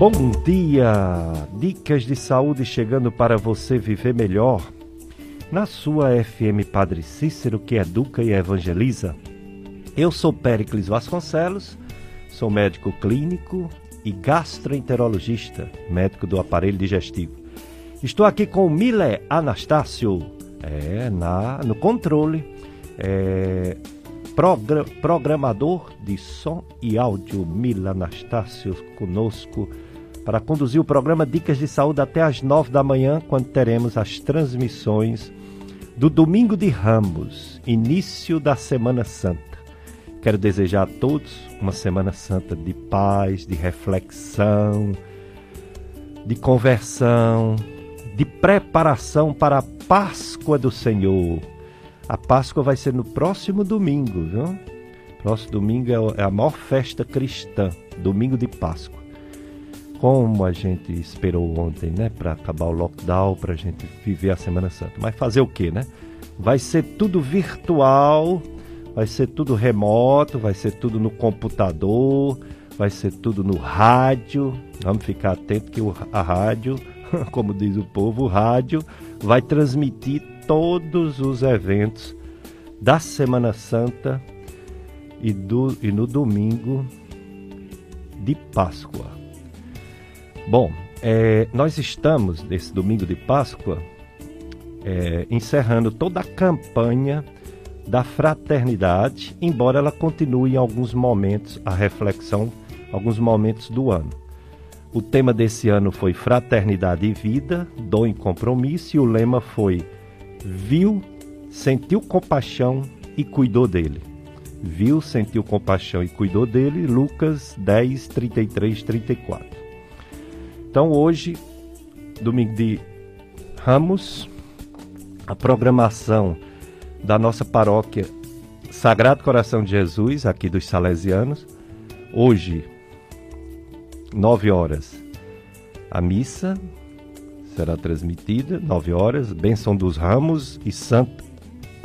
Bom dia! Dicas de saúde chegando para você viver melhor. Na sua FM Padre Cícero, que educa e evangeliza. Eu sou Péricles Vasconcelos, sou médico clínico e gastroenterologista, médico do aparelho digestivo. Estou aqui com o Mile Anastácio, é, na, no controle, é, progra, programador de som e áudio, Mile Anastácio conosco para conduzir o programa Dicas de Saúde até às nove da manhã, quando teremos as transmissões do Domingo de Ramos, início da Semana Santa. Quero desejar a todos uma Semana Santa de paz, de reflexão, de conversão, de preparação para a Páscoa do Senhor. A Páscoa vai ser no próximo domingo, viu? Próximo domingo é, é a maior festa cristã, domingo de Páscoa como a gente esperou ontem, né, para acabar o lockdown, para a gente viver a Semana Santa. Mas fazer o quê, né? Vai ser tudo virtual, vai ser tudo remoto, vai ser tudo no computador, vai ser tudo no rádio. Vamos ficar atento que a rádio, como diz o povo, o rádio vai transmitir todos os eventos da Semana Santa e, do, e no domingo de Páscoa. Bom, é, nós estamos, nesse domingo de Páscoa, é, encerrando toda a campanha da fraternidade, embora ela continue em alguns momentos a reflexão, alguns momentos do ano. O tema desse ano foi Fraternidade e Vida, Dom e Compromisso, e o lema foi Viu, sentiu compaixão e cuidou dele. Viu, sentiu compaixão e cuidou dele, Lucas 10, 33, 34. Então hoje, domingo de Ramos, a programação da nossa paróquia Sagrado Coração de Jesus, aqui dos Salesianos. Hoje, nove horas, a missa será transmitida, nove horas, Bênção dos Ramos e Santa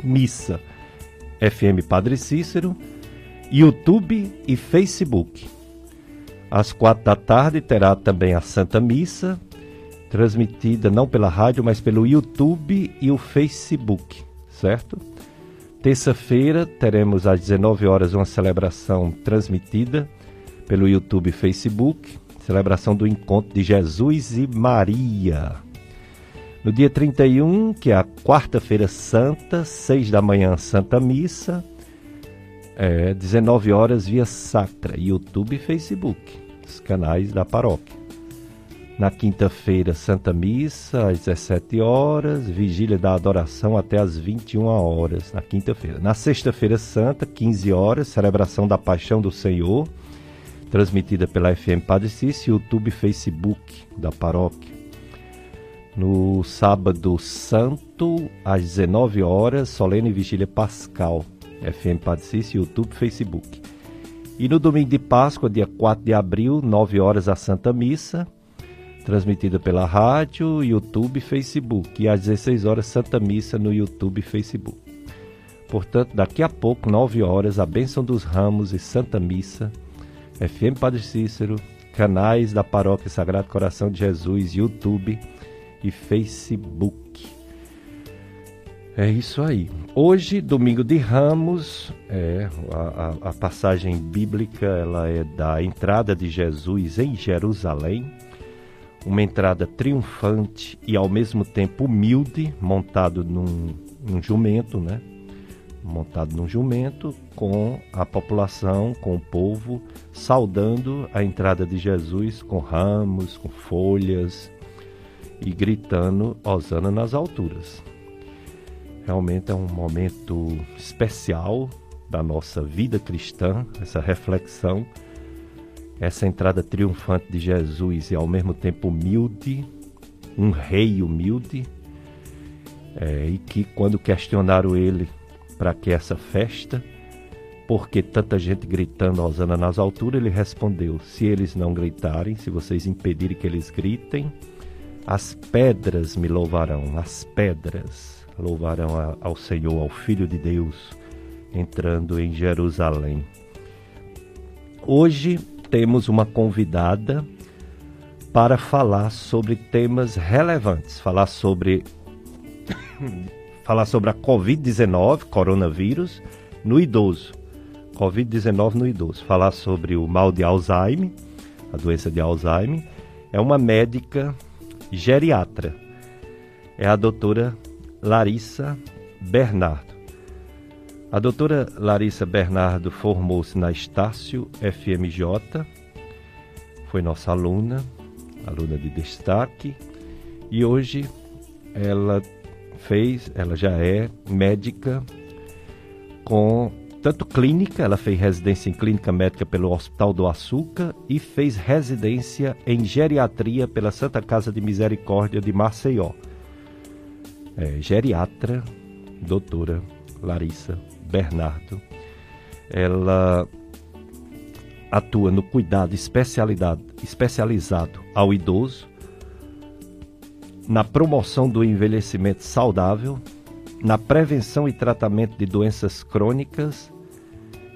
Missa, FM Padre Cícero, YouTube e Facebook. Às quatro da tarde terá também a Santa Missa, transmitida não pela rádio, mas pelo YouTube e o Facebook, certo? Terça-feira teremos às 19 horas uma celebração transmitida pelo YouTube e Facebook, celebração do encontro de Jesus e Maria. No dia 31, que é a quarta-feira santa, 6 da manhã, Santa Missa, é, 19 horas via Sacra, YouTube e Facebook, os canais da paróquia. Na quinta-feira, Santa Missa, às 17 horas, Vigília da Adoração até às 21 horas, na quinta-feira. Na sexta-feira Santa, 15 horas, celebração da Paixão do Senhor, transmitida pela FM Padre Cício, YouTube e Facebook da paróquia. No sábado santo, às 19 horas, solene vigília pascal, FM Padre Cício, YouTube, Facebook. E no domingo de Páscoa, dia 4 de abril, 9 horas, a Santa Missa, transmitida pela rádio, YouTube e Facebook. E às 16 horas, Santa Missa no YouTube e Facebook. Portanto, daqui a pouco, 9 horas, a Bênção dos Ramos e Santa Missa, FM Padre Cícero, canais da Paróquia Sagrado Coração de Jesus, YouTube e Facebook. É isso aí. Hoje, domingo de Ramos, é, a, a, passagem bíblica ela é da entrada de Jesus em Jerusalém, uma entrada triunfante e ao mesmo tempo humilde, montado num, num jumento, né? Montado num jumento, com a população, com o povo, saudando a entrada de Jesus com ramos, com folhas e gritando Osana nas alturas. Realmente é um momento especial da nossa vida cristã, essa reflexão, essa entrada triunfante de Jesus e ao mesmo tempo humilde, um rei humilde, é, e que quando questionaram ele para que essa festa, porque tanta gente gritando Osana nas alturas, ele respondeu: se eles não gritarem, se vocês impedirem que eles gritem, as pedras me louvarão, as pedras louvarão ao Senhor, ao Filho de Deus, entrando em Jerusalém. Hoje temos uma convidada para falar sobre temas relevantes, falar sobre falar sobre a COVID-19, coronavírus, no idoso. COVID-19 no idoso. Falar sobre o mal de Alzheimer, a doença de Alzheimer. É uma médica geriatra. É a doutora Larissa Bernardo. A doutora Larissa Bernardo formou-se na Estácio FMJ, foi nossa aluna, aluna de destaque, e hoje ela fez, ela já é médica com tanto clínica, ela fez residência em clínica médica pelo Hospital do Açúcar e fez residência em geriatria pela Santa Casa de Misericórdia de Maceió. É, geriatra, doutora Larissa Bernardo. Ela atua no cuidado especializado ao idoso, na promoção do envelhecimento saudável, na prevenção e tratamento de doenças crônicas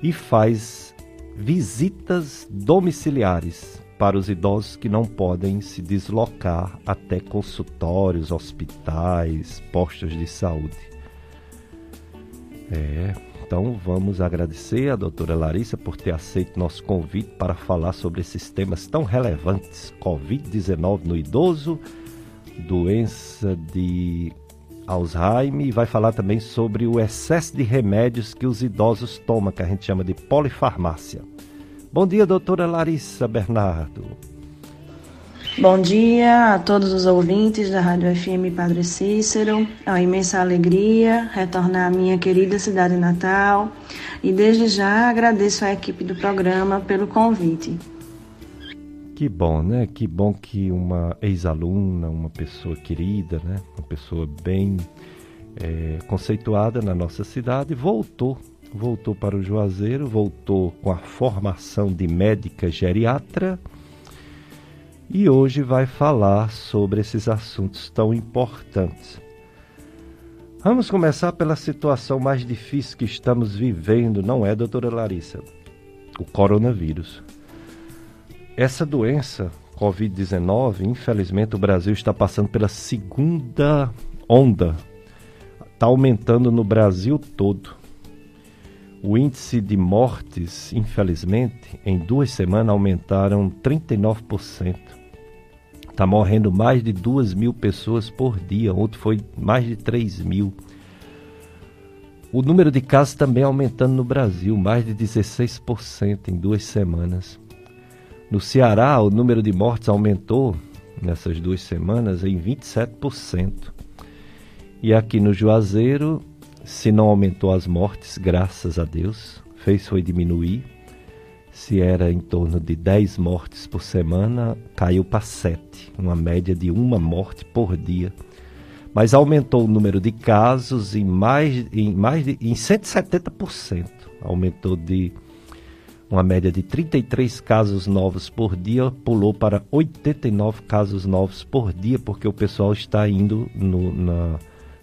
e faz visitas domiciliares para os idosos que não podem se deslocar até consultórios, hospitais, postos de saúde. É, então vamos agradecer a doutora Larissa por ter aceito nosso convite para falar sobre esses temas tão relevantes: Covid-19 no idoso, doença de Alzheimer e vai falar também sobre o excesso de remédios que os idosos tomam, que a gente chama de polifarmácia. Bom dia, doutora Larissa Bernardo. Bom dia a todos os ouvintes da Rádio FM Padre Cícero. É uma imensa alegria retornar à minha querida cidade natal e desde já agradeço à equipe do programa pelo convite. Que bom, né? Que bom que uma ex-aluna, uma pessoa querida, né? Uma pessoa bem é, conceituada na nossa cidade, voltou, voltou para o Juazeiro, voltou com a formação de médica geriatra e hoje vai falar sobre esses assuntos tão importantes. Vamos começar pela situação mais difícil que estamos vivendo, não é, doutora Larissa? O coronavírus. Essa doença, Covid-19, infelizmente o Brasil está passando pela segunda onda. Está aumentando no Brasil todo. O índice de mortes, infelizmente, em duas semanas aumentaram 39%. Está morrendo mais de 2 mil pessoas por dia. Ontem foi mais de 3 mil. O número de casos também aumentando no Brasil, mais de 16% em duas semanas. No Ceará, o número de mortes aumentou nessas duas semanas em 27%. E aqui no Juazeiro, se não aumentou as mortes, graças a Deus, fez foi diminuir. Se era em torno de 10 mortes por semana, caiu para 7, uma média de uma morte por dia. Mas aumentou o número de casos em mais, em mais de em 170%. Aumentou de uma média de 33 casos novos por dia, pulou para 89 casos novos por dia, porque o pessoal está indo no, na,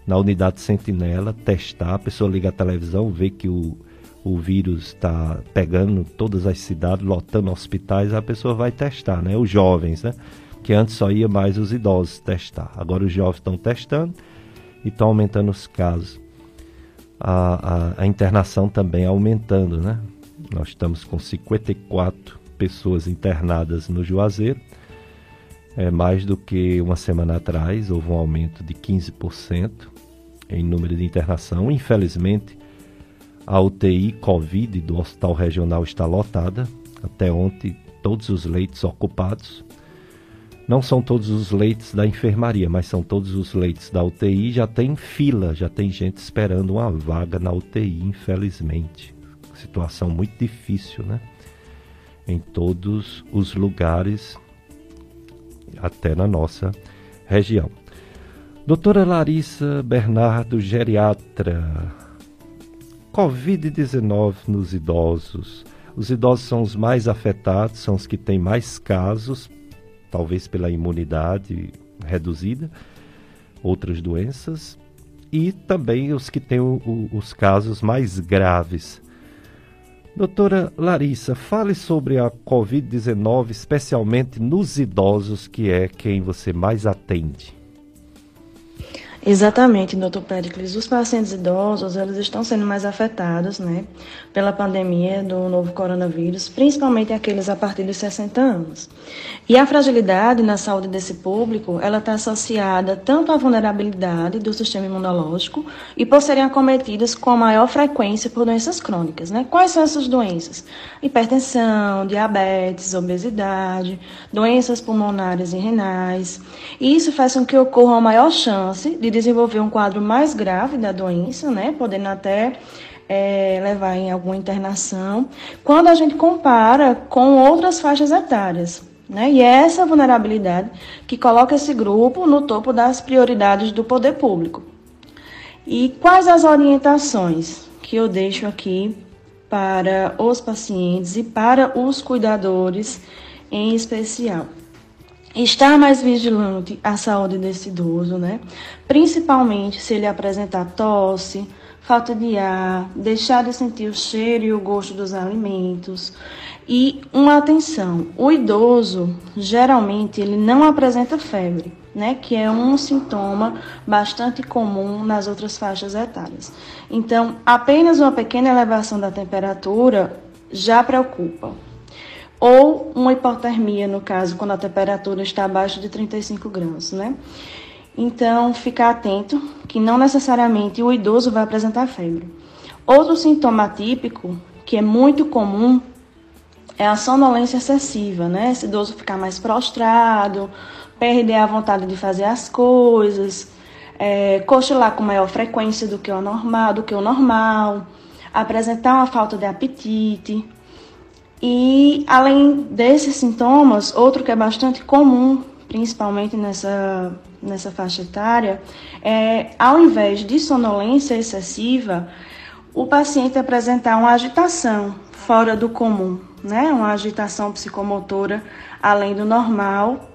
na unidade sentinela testar. A pessoa liga a televisão, vê que o, o vírus está pegando todas as cidades, lotando hospitais, a pessoa vai testar, né? Os jovens, né? Que antes só ia mais os idosos testar. Agora os jovens estão testando e estão aumentando os casos. A, a, a internação também aumentando, né? Nós estamos com 54 pessoas internadas no Juazeiro. É mais do que uma semana atrás, houve um aumento de 15% em número de internação. Infelizmente, a UTI Covid do Hospital Regional está lotada. Até ontem, todos os leitos ocupados. Não são todos os leitos da enfermaria, mas são todos os leitos da UTI. Já tem fila, já tem gente esperando uma vaga na UTI, infelizmente situação muito difícil, né? Em todos os lugares, até na nossa região. Doutora Larissa Bernardo, geriatra. Covid-19 nos idosos. Os idosos são os mais afetados, são os que têm mais casos, talvez pela imunidade reduzida, outras doenças, e também os que têm o, o, os casos mais graves Doutora Larissa, fale sobre a Covid-19, especialmente nos idosos, que é quem você mais atende. Exatamente, doutor Pericles. Os pacientes idosos, eles estão sendo mais afetados, né, pela pandemia do novo coronavírus, principalmente aqueles a partir dos 60 anos. E a fragilidade na saúde desse público, ela está associada tanto à vulnerabilidade do sistema imunológico e por serem acometidas com maior frequência por doenças crônicas, né? Quais são essas doenças? Hipertensão, diabetes, obesidade, doenças pulmonares e renais. E isso faz com que ocorra uma maior chance de desenvolver um quadro mais grave da doença, né? Podendo até é, levar em alguma internação, quando a gente compara com outras faixas etárias. Né? E é essa vulnerabilidade que coloca esse grupo no topo das prioridades do poder público. E quais as orientações que eu deixo aqui para os pacientes e para os cuidadores em especial? Estar mais vigilante à saúde desse idoso, né? Principalmente se ele apresentar tosse, falta de ar, deixar de sentir o cheiro e o gosto dos alimentos. E uma atenção, o idoso geralmente ele não apresenta febre, né, que é um sintoma bastante comum nas outras faixas etárias. Então, apenas uma pequena elevação da temperatura já preocupa. Ou uma hipotermia, no caso, quando a temperatura está abaixo de 35 graus, né? Então, ficar atento que não necessariamente o idoso vai apresentar febre. Outro sintoma típico, que é muito comum, é a sonolência excessiva, né? Esse idoso ficar mais prostrado, perder a vontade de fazer as coisas, é, cochilar com maior frequência do que o normal, do que o normal, apresentar uma falta de apetite. E além desses sintomas, outro que é bastante comum, principalmente nessa nessa faixa etária, é, ao invés de sonolência excessiva, o paciente apresentar uma agitação fora do comum, né? Uma agitação psicomotora além do normal,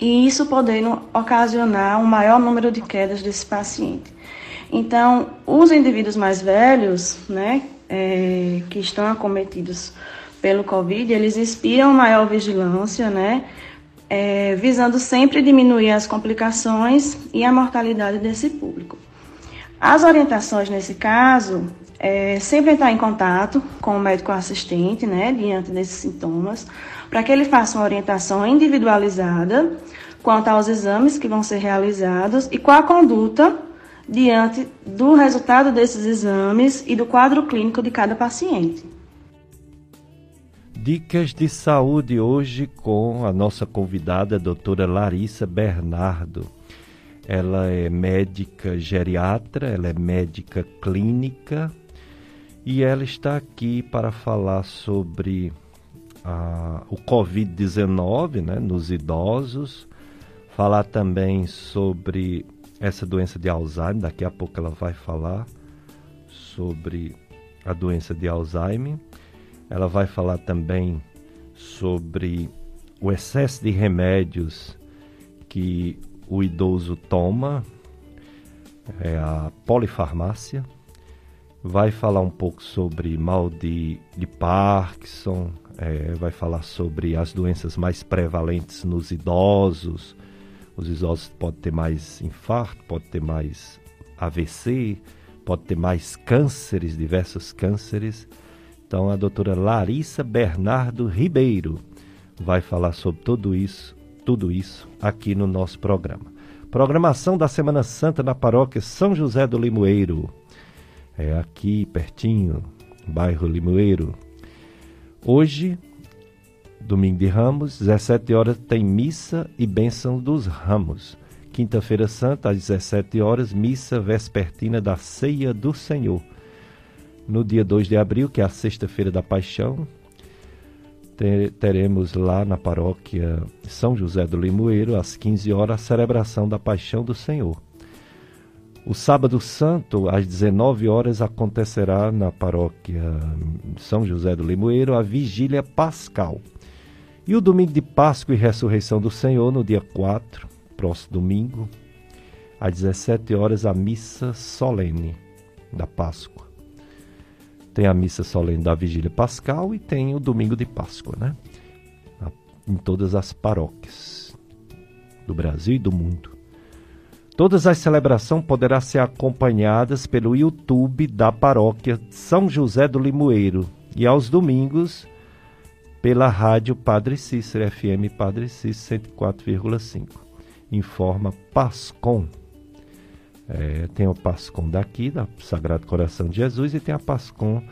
e isso podendo ocasionar um maior número de quedas desse paciente. Então, os indivíduos mais velhos, né, é, que estão acometidos pelo Covid, eles inspiram maior vigilância, né, é, visando sempre diminuir as complicações e a mortalidade desse público. As orientações nesse caso é sempre estar em contato com o médico assistente, né, diante desses sintomas, para que ele faça uma orientação individualizada quanto aos exames que vão ser realizados e qual a conduta diante do resultado desses exames e do quadro clínico de cada paciente. Dicas de saúde hoje com a nossa convidada, a doutora Larissa Bernardo. Ela é médica geriatra, ela é médica clínica e ela está aqui para falar sobre o Covid-19 né, nos idosos, falar também sobre essa doença de Alzheimer, daqui a pouco ela vai falar sobre a doença de Alzheimer ela vai falar também sobre o excesso de remédios que o idoso toma, é a polifarmácia. Vai falar um pouco sobre mal de, de Parkinson, é, vai falar sobre as doenças mais prevalentes nos idosos. Os idosos podem ter mais infarto, pode ter mais AVC, pode ter mais cânceres, diversos cânceres. Então a doutora Larissa Bernardo Ribeiro vai falar sobre tudo isso, tudo isso aqui no nosso programa. Programação da Semana Santa na paróquia São José do Limoeiro. É aqui pertinho, bairro Limoeiro. Hoje, domingo de Ramos, 17 horas tem missa e bênção dos ramos. Quinta-feira Santa, às 17 horas, missa vespertina da Ceia do Senhor. No dia 2 de abril, que é a sexta-feira da Paixão, teremos lá na paróquia São José do Limoeiro, às 15 horas, a celebração da Paixão do Senhor. O sábado santo, às 19 horas, acontecerá na paróquia São José do Limoeiro a vigília pascal. E o domingo de Páscoa e ressurreição do Senhor, no dia 4, próximo domingo, às 17 horas, a missa solene da Páscoa. Tem a missa solene da Vigília Pascal e tem o domingo de Páscoa, né? Em todas as paróquias do Brasil e do mundo. Todas as celebrações poderão ser acompanhadas pelo YouTube da paróquia São José do Limoeiro e aos domingos pela rádio Padre Cícero FM Padre Cícero 104,5. Informa Pascom. É, tem o Pascom daqui, da Sagrado Coração de Jesus, e tem a Pascom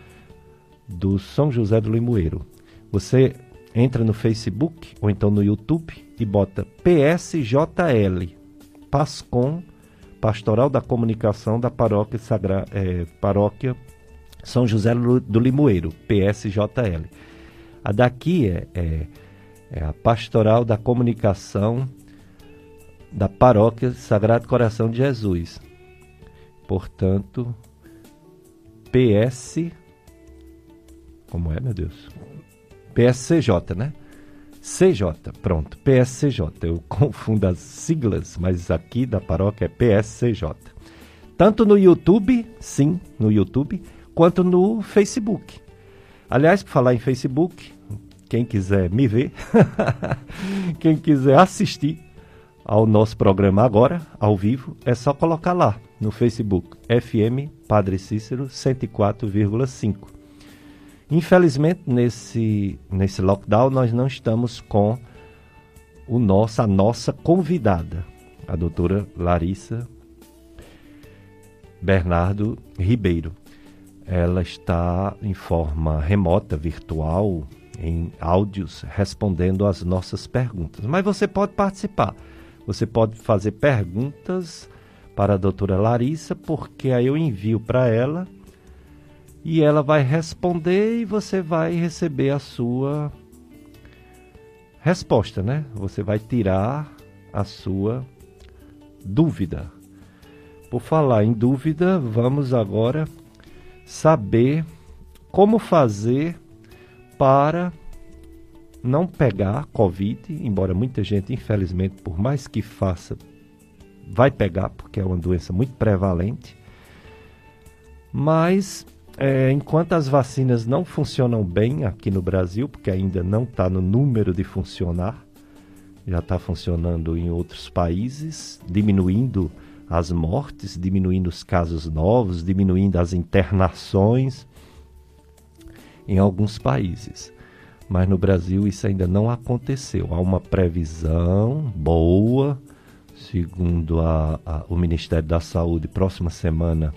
do São José do Limoeiro. Você entra no Facebook ou então no YouTube e bota PSJL, Pascom, Pastoral da Comunicação da Paróquia, Sagra, é, Paróquia São José do Limoeiro, PSJL. A daqui é, é, é a Pastoral da Comunicação da Paróquia Sagrado Coração de Jesus. Portanto, PS. Como é, meu Deus? PSCJ, né? CJ, pronto, PSCJ. Eu confundo as siglas, mas aqui da paróquia é PSCJ. Tanto no YouTube, sim, no YouTube, quanto no Facebook. Aliás, por falar em Facebook, quem quiser me ver, quem quiser assistir, ao nosso programa agora, ao vivo, é só colocar lá no Facebook, FM Padre Cícero 104,5. Infelizmente, nesse, nesse lockdown, nós não estamos com o nosso, a nossa convidada, a doutora Larissa Bernardo Ribeiro. Ela está em forma remota, virtual, em áudios, respondendo às nossas perguntas. Mas você pode participar você pode fazer perguntas para a doutora Larissa, porque aí eu envio para ela e ela vai responder e você vai receber a sua resposta, né? Você vai tirar a sua dúvida. Por falar em dúvida, vamos agora saber como fazer para não pegar Covid, embora muita gente, infelizmente, por mais que faça, vai pegar, porque é uma doença muito prevalente. Mas, é, enquanto as vacinas não funcionam bem aqui no Brasil, porque ainda não está no número de funcionar, já está funcionando em outros países, diminuindo as mortes, diminuindo os casos novos, diminuindo as internações em alguns países mas no Brasil isso ainda não aconteceu. Há uma previsão boa, segundo a, a, o Ministério da Saúde, próxima semana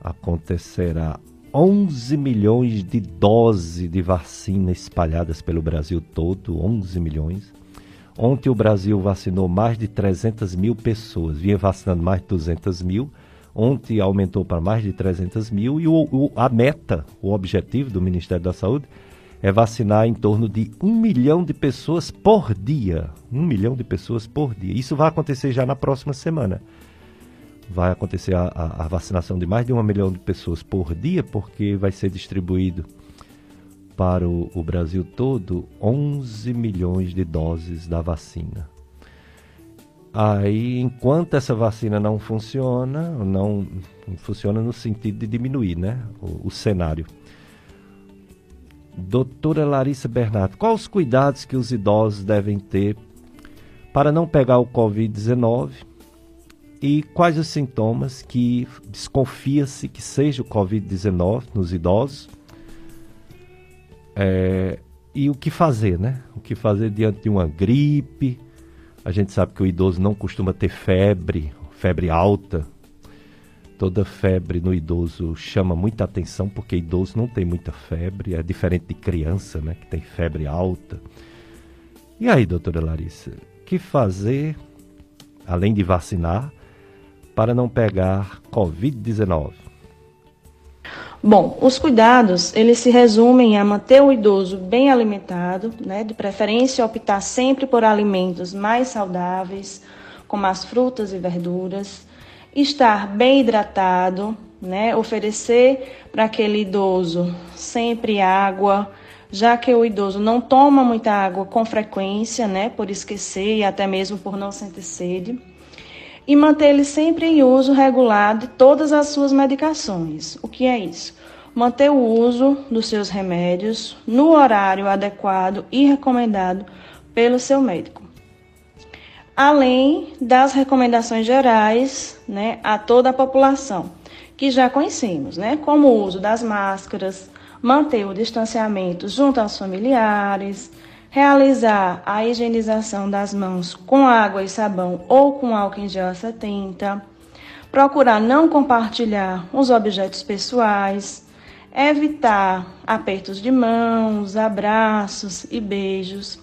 acontecerá 11 milhões de doses de vacina espalhadas pelo Brasil todo, 11 milhões. Ontem o Brasil vacinou mais de 300 mil pessoas, vinha vacinando mais de 200 mil. Ontem aumentou para mais de 300 mil e o, o, a meta, o objetivo do Ministério da Saúde é vacinar em torno de um milhão de pessoas por dia. Um milhão de pessoas por dia. Isso vai acontecer já na próxima semana. Vai acontecer a, a, a vacinação de mais de um milhão de pessoas por dia, porque vai ser distribuído para o, o Brasil todo 11 milhões de doses da vacina. Aí, enquanto essa vacina não funciona, não, funciona no sentido de diminuir né, o, o cenário Doutora Larissa Bernardo, quais os cuidados que os idosos devem ter para não pegar o Covid-19 e quais os sintomas que desconfia-se que seja o Covid-19 nos idosos? É, e o que fazer, né? O que fazer diante de uma gripe? A gente sabe que o idoso não costuma ter febre, febre alta, Toda febre no idoso chama muita atenção, porque idoso não tem muita febre, é diferente de criança, né, que tem febre alta. E aí, doutora Larissa, que fazer, além de vacinar, para não pegar Covid-19? Bom, os cuidados, eles se resumem a manter o idoso bem alimentado, né, de preferência optar sempre por alimentos mais saudáveis, como as frutas e verduras, estar bem hidratado, né? Oferecer para aquele idoso sempre água, já que o idoso não toma muita água com frequência, né? Por esquecer e até mesmo por não sentir sede. E manter ele sempre em uso regular de todas as suas medicações. O que é isso? manter o uso dos seus remédios no horário adequado e recomendado pelo seu médico. Além das recomendações gerais né, a toda a população, que já conhecemos, né, como o uso das máscaras, manter o distanciamento junto aos familiares, realizar a higienização das mãos com água e sabão ou com álcool em gel 70, procurar não compartilhar os objetos pessoais, evitar apertos de mãos, abraços e beijos.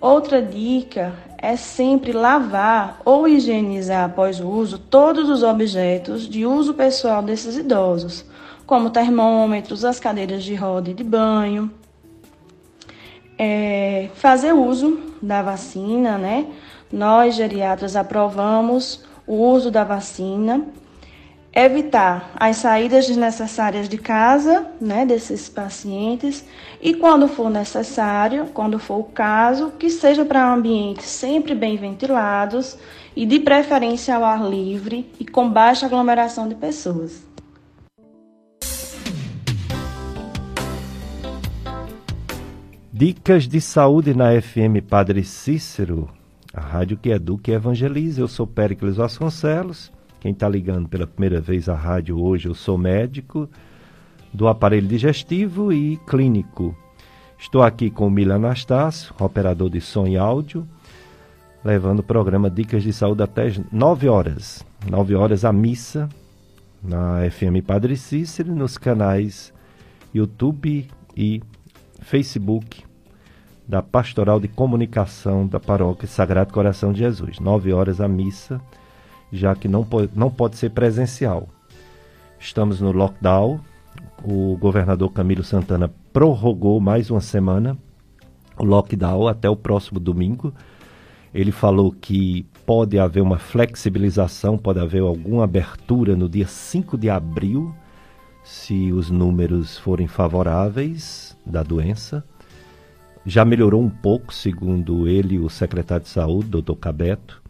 Outra dica é sempre lavar ou higienizar após o uso todos os objetos de uso pessoal desses idosos, como termômetros, as cadeiras de roda e de banho. É, fazer uso da vacina, né? Nós, geriatras, aprovamos o uso da vacina evitar as saídas desnecessárias de casa, né, desses pacientes, e quando for necessário, quando for o caso, que seja para ambientes sempre bem ventilados e de preferência ao ar livre e com baixa aglomeração de pessoas. Dicas de saúde na FM Padre Cícero, a rádio que educa e evangeliza. Eu sou Péricles Vasconcelos quem está ligando pela primeira vez à rádio hoje, eu sou médico do aparelho digestivo e clínico. Estou aqui com o Mila Anastácio, operador de som e áudio, levando o programa Dicas de Saúde até 9 horas. 9 horas a missa na FM Padre Cícero, nos canais YouTube e Facebook da Pastoral de Comunicação da Paróquia Sagrado Coração de Jesus. 9 horas a missa já que não pode, não pode ser presencial. Estamos no lockdown. O governador Camilo Santana prorrogou mais uma semana o lockdown até o próximo domingo. Ele falou que pode haver uma flexibilização, pode haver alguma abertura no dia 5 de abril, se os números forem favoráveis da doença. Já melhorou um pouco, segundo ele, o secretário de saúde, doutor Cabeto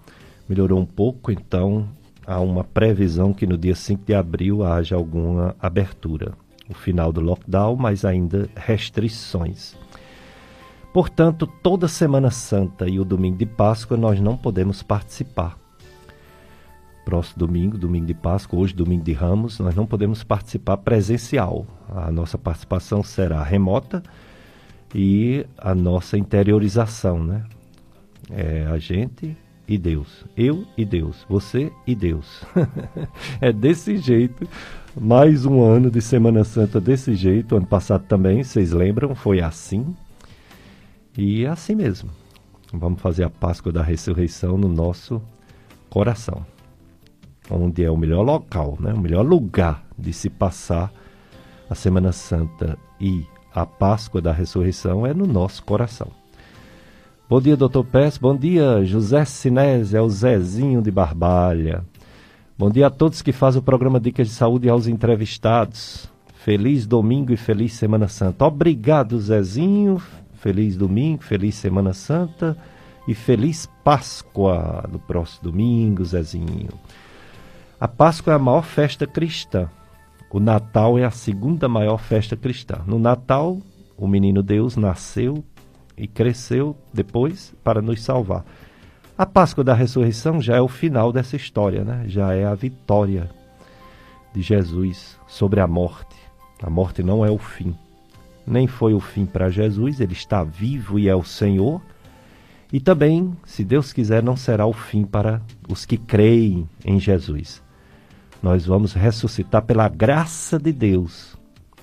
melhorou um pouco, então há uma previsão que no dia 5 de abril haja alguma abertura. O final do lockdown, mas ainda restrições. Portanto, toda Semana Santa e o domingo de Páscoa nós não podemos participar. Próximo domingo, domingo de Páscoa, hoje domingo de Ramos, nós não podemos participar presencial. A nossa participação será remota e a nossa interiorização, né? É a gente e Deus. Eu e Deus. Você e Deus. é desse jeito. Mais um ano de Semana Santa desse jeito. Ano passado também, vocês lembram? Foi assim. E é assim mesmo. Vamos fazer a Páscoa da Ressurreição no nosso coração. Onde é o melhor local, né? o melhor lugar de se passar a Semana Santa e a Páscoa da Ressurreição é no nosso coração. Bom dia, doutor Pérez. Bom dia, José Sinés, é o Zezinho de Barbalha. Bom dia a todos que fazem o programa Dicas de Saúde e aos entrevistados. Feliz domingo e feliz Semana Santa. Obrigado, Zezinho. Feliz domingo, feliz Semana Santa e feliz Páscoa no próximo domingo, Zezinho. A Páscoa é a maior festa cristã. O Natal é a segunda maior festa cristã. No Natal, o menino Deus nasceu e cresceu depois para nos salvar. A Páscoa da ressurreição já é o final dessa história, né? já é a vitória de Jesus sobre a morte. A morte não é o fim, nem foi o fim para Jesus, ele está vivo e é o Senhor. E também, se Deus quiser, não será o fim para os que creem em Jesus. Nós vamos ressuscitar pela graça de Deus.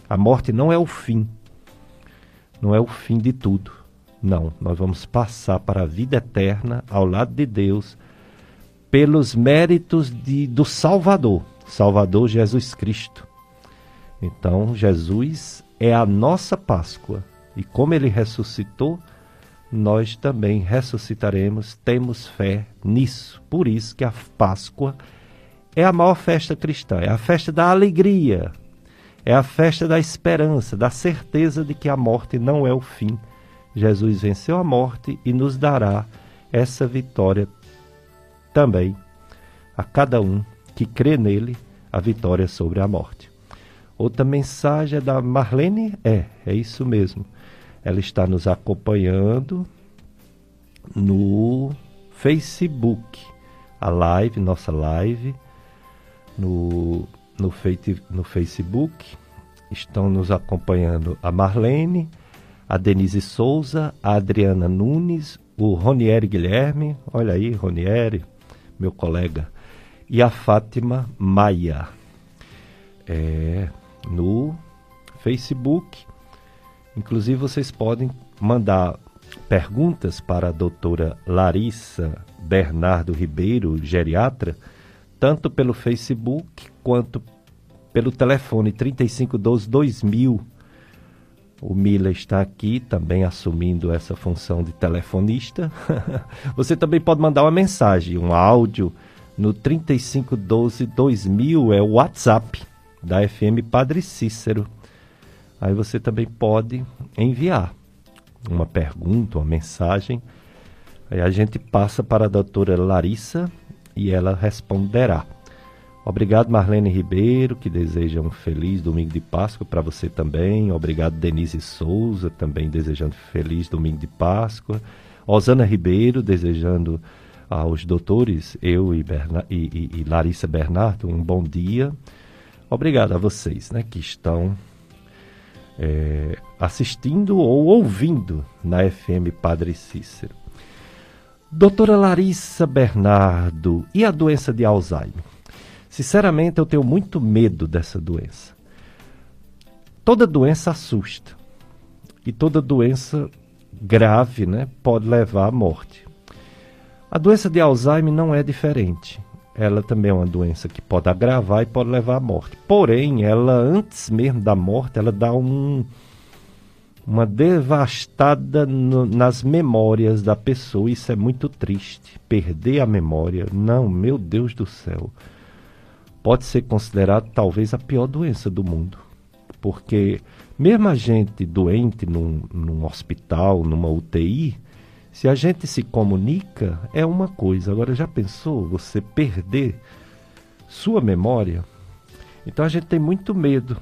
A morte não é o fim, não é o fim de tudo não, nós vamos passar para a vida eterna ao lado de Deus pelos méritos de, do Salvador, Salvador Jesus Cristo. Então, Jesus é a nossa Páscoa e como ele ressuscitou, nós também ressuscitaremos, temos fé nisso. Por isso que a Páscoa é a maior festa cristã, é a festa da alegria, é a festa da esperança, da certeza de que a morte não é o fim Jesus venceu a morte e nos dará essa vitória também a cada um que crê nele, a vitória sobre a morte. outra mensagem é da Marlene? É, é isso mesmo. Ela está nos acompanhando no Facebook. A live, nossa live, no, no, no Facebook. Estão nos acompanhando a Marlene, a Denise Souza, a Adriana Nunes, o Ronieri Guilherme, olha aí, Ronieri, meu colega, e a Fátima Maia. É, no Facebook. Inclusive, vocês podem mandar perguntas para a doutora Larissa Bernardo Ribeiro, geriatra, tanto pelo Facebook quanto pelo telefone 3512 2000. O Mila está aqui também assumindo essa função de telefonista. Você também pode mandar uma mensagem, um áudio no 3512 2000 é o WhatsApp da FM Padre Cícero. Aí você também pode enviar uma pergunta, uma mensagem. Aí a gente passa para a doutora Larissa e ela responderá. Obrigado, Marlene Ribeiro, que deseja um feliz domingo de Páscoa para você também. Obrigado, Denise Souza, também desejando feliz domingo de Páscoa. Osana Ribeiro, desejando aos doutores, eu e, Berna, e, e, e Larissa Bernardo, um bom dia. Obrigado a vocês né, que estão é, assistindo ou ouvindo na FM Padre Cícero. Doutora Larissa Bernardo, e a doença de Alzheimer? Sinceramente, eu tenho muito medo dessa doença. Toda doença assusta. E toda doença grave né, pode levar à morte. A doença de Alzheimer não é diferente ela também é uma doença que pode agravar e pode levar à morte. Porém, ela antes mesmo da morte, ela dá um, uma devastada no, nas memórias da pessoa. Isso é muito triste. Perder a memória, não, meu Deus do céu. Pode ser considerado talvez a pior doença do mundo. Porque mesmo a gente doente num, num hospital, numa UTI, se a gente se comunica, é uma coisa. Agora, já pensou você perder sua memória? Então, a gente tem muito medo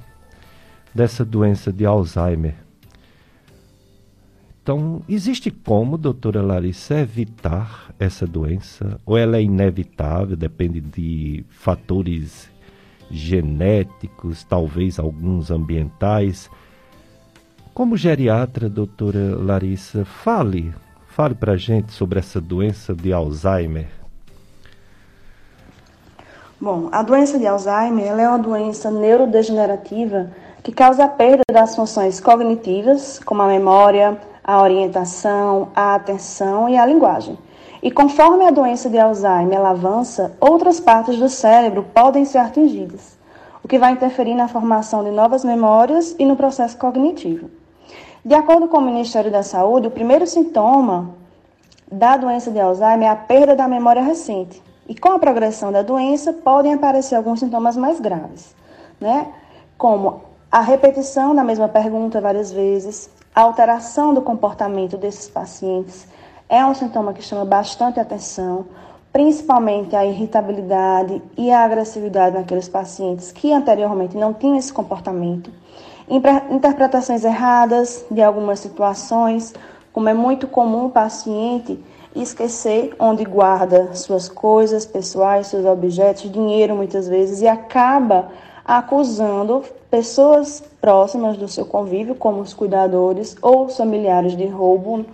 dessa doença de Alzheimer. Então, existe como, doutora Larissa, evitar essa doença? Ou ela é inevitável, depende de fatores genéticos, talvez alguns ambientais? Como geriatra, doutora Larissa, fale Fale para a gente sobre essa doença de Alzheimer. Bom, a doença de Alzheimer é uma doença neurodegenerativa que causa a perda das funções cognitivas, como a memória, a orientação, a atenção e a linguagem. E conforme a doença de Alzheimer avança, outras partes do cérebro podem ser atingidas, o que vai interferir na formação de novas memórias e no processo cognitivo. De acordo com o Ministério da Saúde, o primeiro sintoma da doença de Alzheimer é a perda da memória recente. E com a progressão da doença, podem aparecer alguns sintomas mais graves, né? Como a repetição da mesma pergunta várias vezes, a alteração do comportamento desses pacientes é um sintoma que chama bastante atenção, principalmente a irritabilidade e a agressividade naqueles pacientes que anteriormente não tinham esse comportamento. Interpretações erradas de algumas situações, como é muito comum o paciente esquecer onde guarda suas coisas pessoais, seus objetos, dinheiro muitas vezes, e acaba acusando pessoas próximas do seu convívio, como os cuidadores ou os familiares de roubo.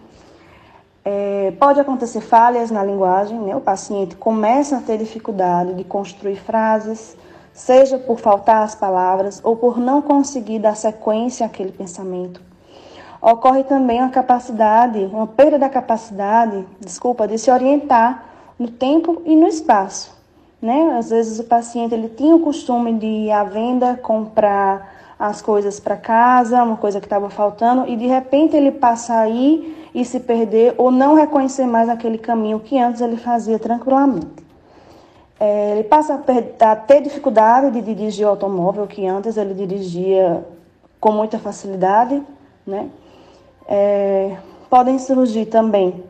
É, pode acontecer falhas na linguagem, né? o paciente começa a ter dificuldade de construir frases, seja por faltar as palavras ou por não conseguir dar sequência àquele pensamento. Ocorre também uma capacidade, uma perda da capacidade, desculpa, de se orientar no tempo e no espaço. Né? Às vezes o paciente ele tinha o costume de ir à venda, comprar as coisas para casa, uma coisa que estava faltando, e de repente ele passa aí e se perder ou não reconhecer mais aquele caminho que antes ele fazia tranquilamente. É, ele passa a, a, ter dificuldade de dirigir o automóvel, que antes ele dirigia com muita facilidade. Né? É, podem surgir também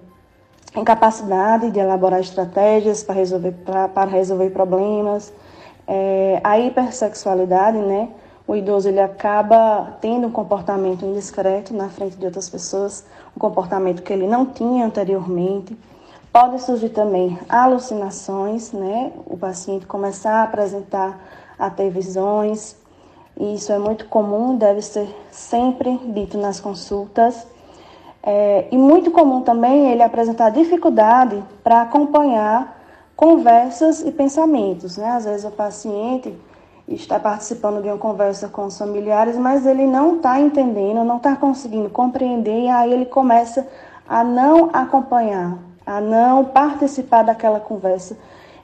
incapacidade de elaborar estratégias para resolver, para resolver problemas, é, a hipersexualidade, né? o idoso ele acaba tendo um comportamento indiscreto na frente de outras pessoas, um comportamento que ele não tinha anteriormente. Pode surgir também alucinações, né? O paciente começar a apresentar a ter visões. E isso é muito comum, deve ser sempre dito nas consultas. É, e muito comum também ele apresentar dificuldade para acompanhar conversas e pensamentos. Né? Às vezes o paciente está participando de uma conversa com os familiares, mas ele não está entendendo, não está conseguindo compreender, e aí ele começa a não acompanhar, a não participar daquela conversa.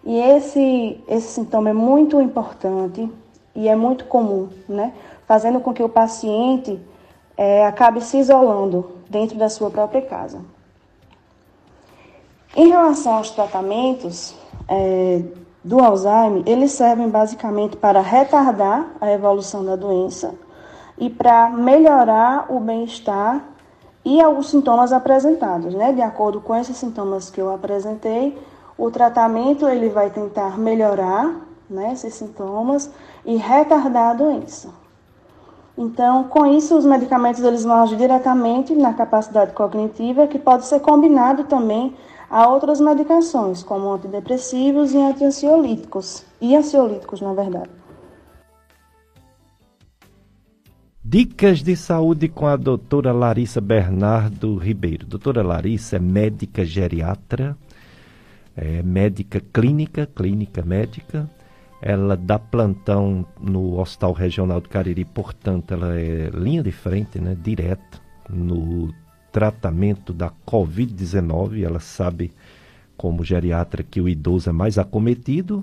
E esse, esse sintoma é muito importante e é muito comum, né? Fazendo com que o paciente é, acabe se isolando dentro da sua própria casa. Em relação aos tratamentos, é, do Alzheimer, eles servem basicamente para retardar a evolução da doença e para melhorar o bem-estar e alguns sintomas apresentados, né? De acordo com esses sintomas que eu apresentei, o tratamento ele vai tentar melhorar, né, esses sintomas e retardar a doença. Então, com isso, os medicamentos eles vão agir diretamente na capacidade cognitiva, que pode ser combinado também a outras medicações, como antidepressivos e antiansiolíticos, e ansiolíticos, na verdade. Dicas de saúde com a doutora Larissa Bernardo Ribeiro. Doutora Larissa é médica geriatra, é médica clínica, clínica médica. Ela dá plantão no Hospital Regional do Cariri, portanto, ela é linha de frente, né, direto no tratamento da Covid-19. Ela sabe, como geriatra, que o idoso é mais acometido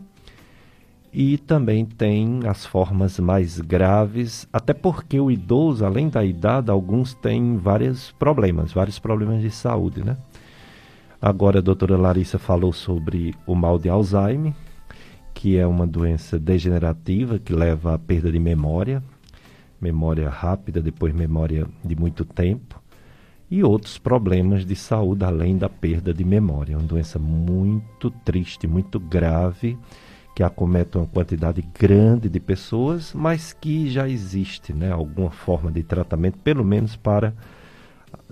e também tem as formas mais graves, até porque o idoso, além da idade, alguns têm vários problemas, vários problemas de saúde, né? Agora a doutora Larissa falou sobre o mal de Alzheimer, que é uma doença degenerativa que leva à perda de memória, memória rápida, depois memória de muito tempo e outros problemas de saúde além da perda de memória. É uma doença muito triste, muito grave, que acomete uma quantidade grande de pessoas, mas que já existe né, alguma forma de tratamento, pelo menos para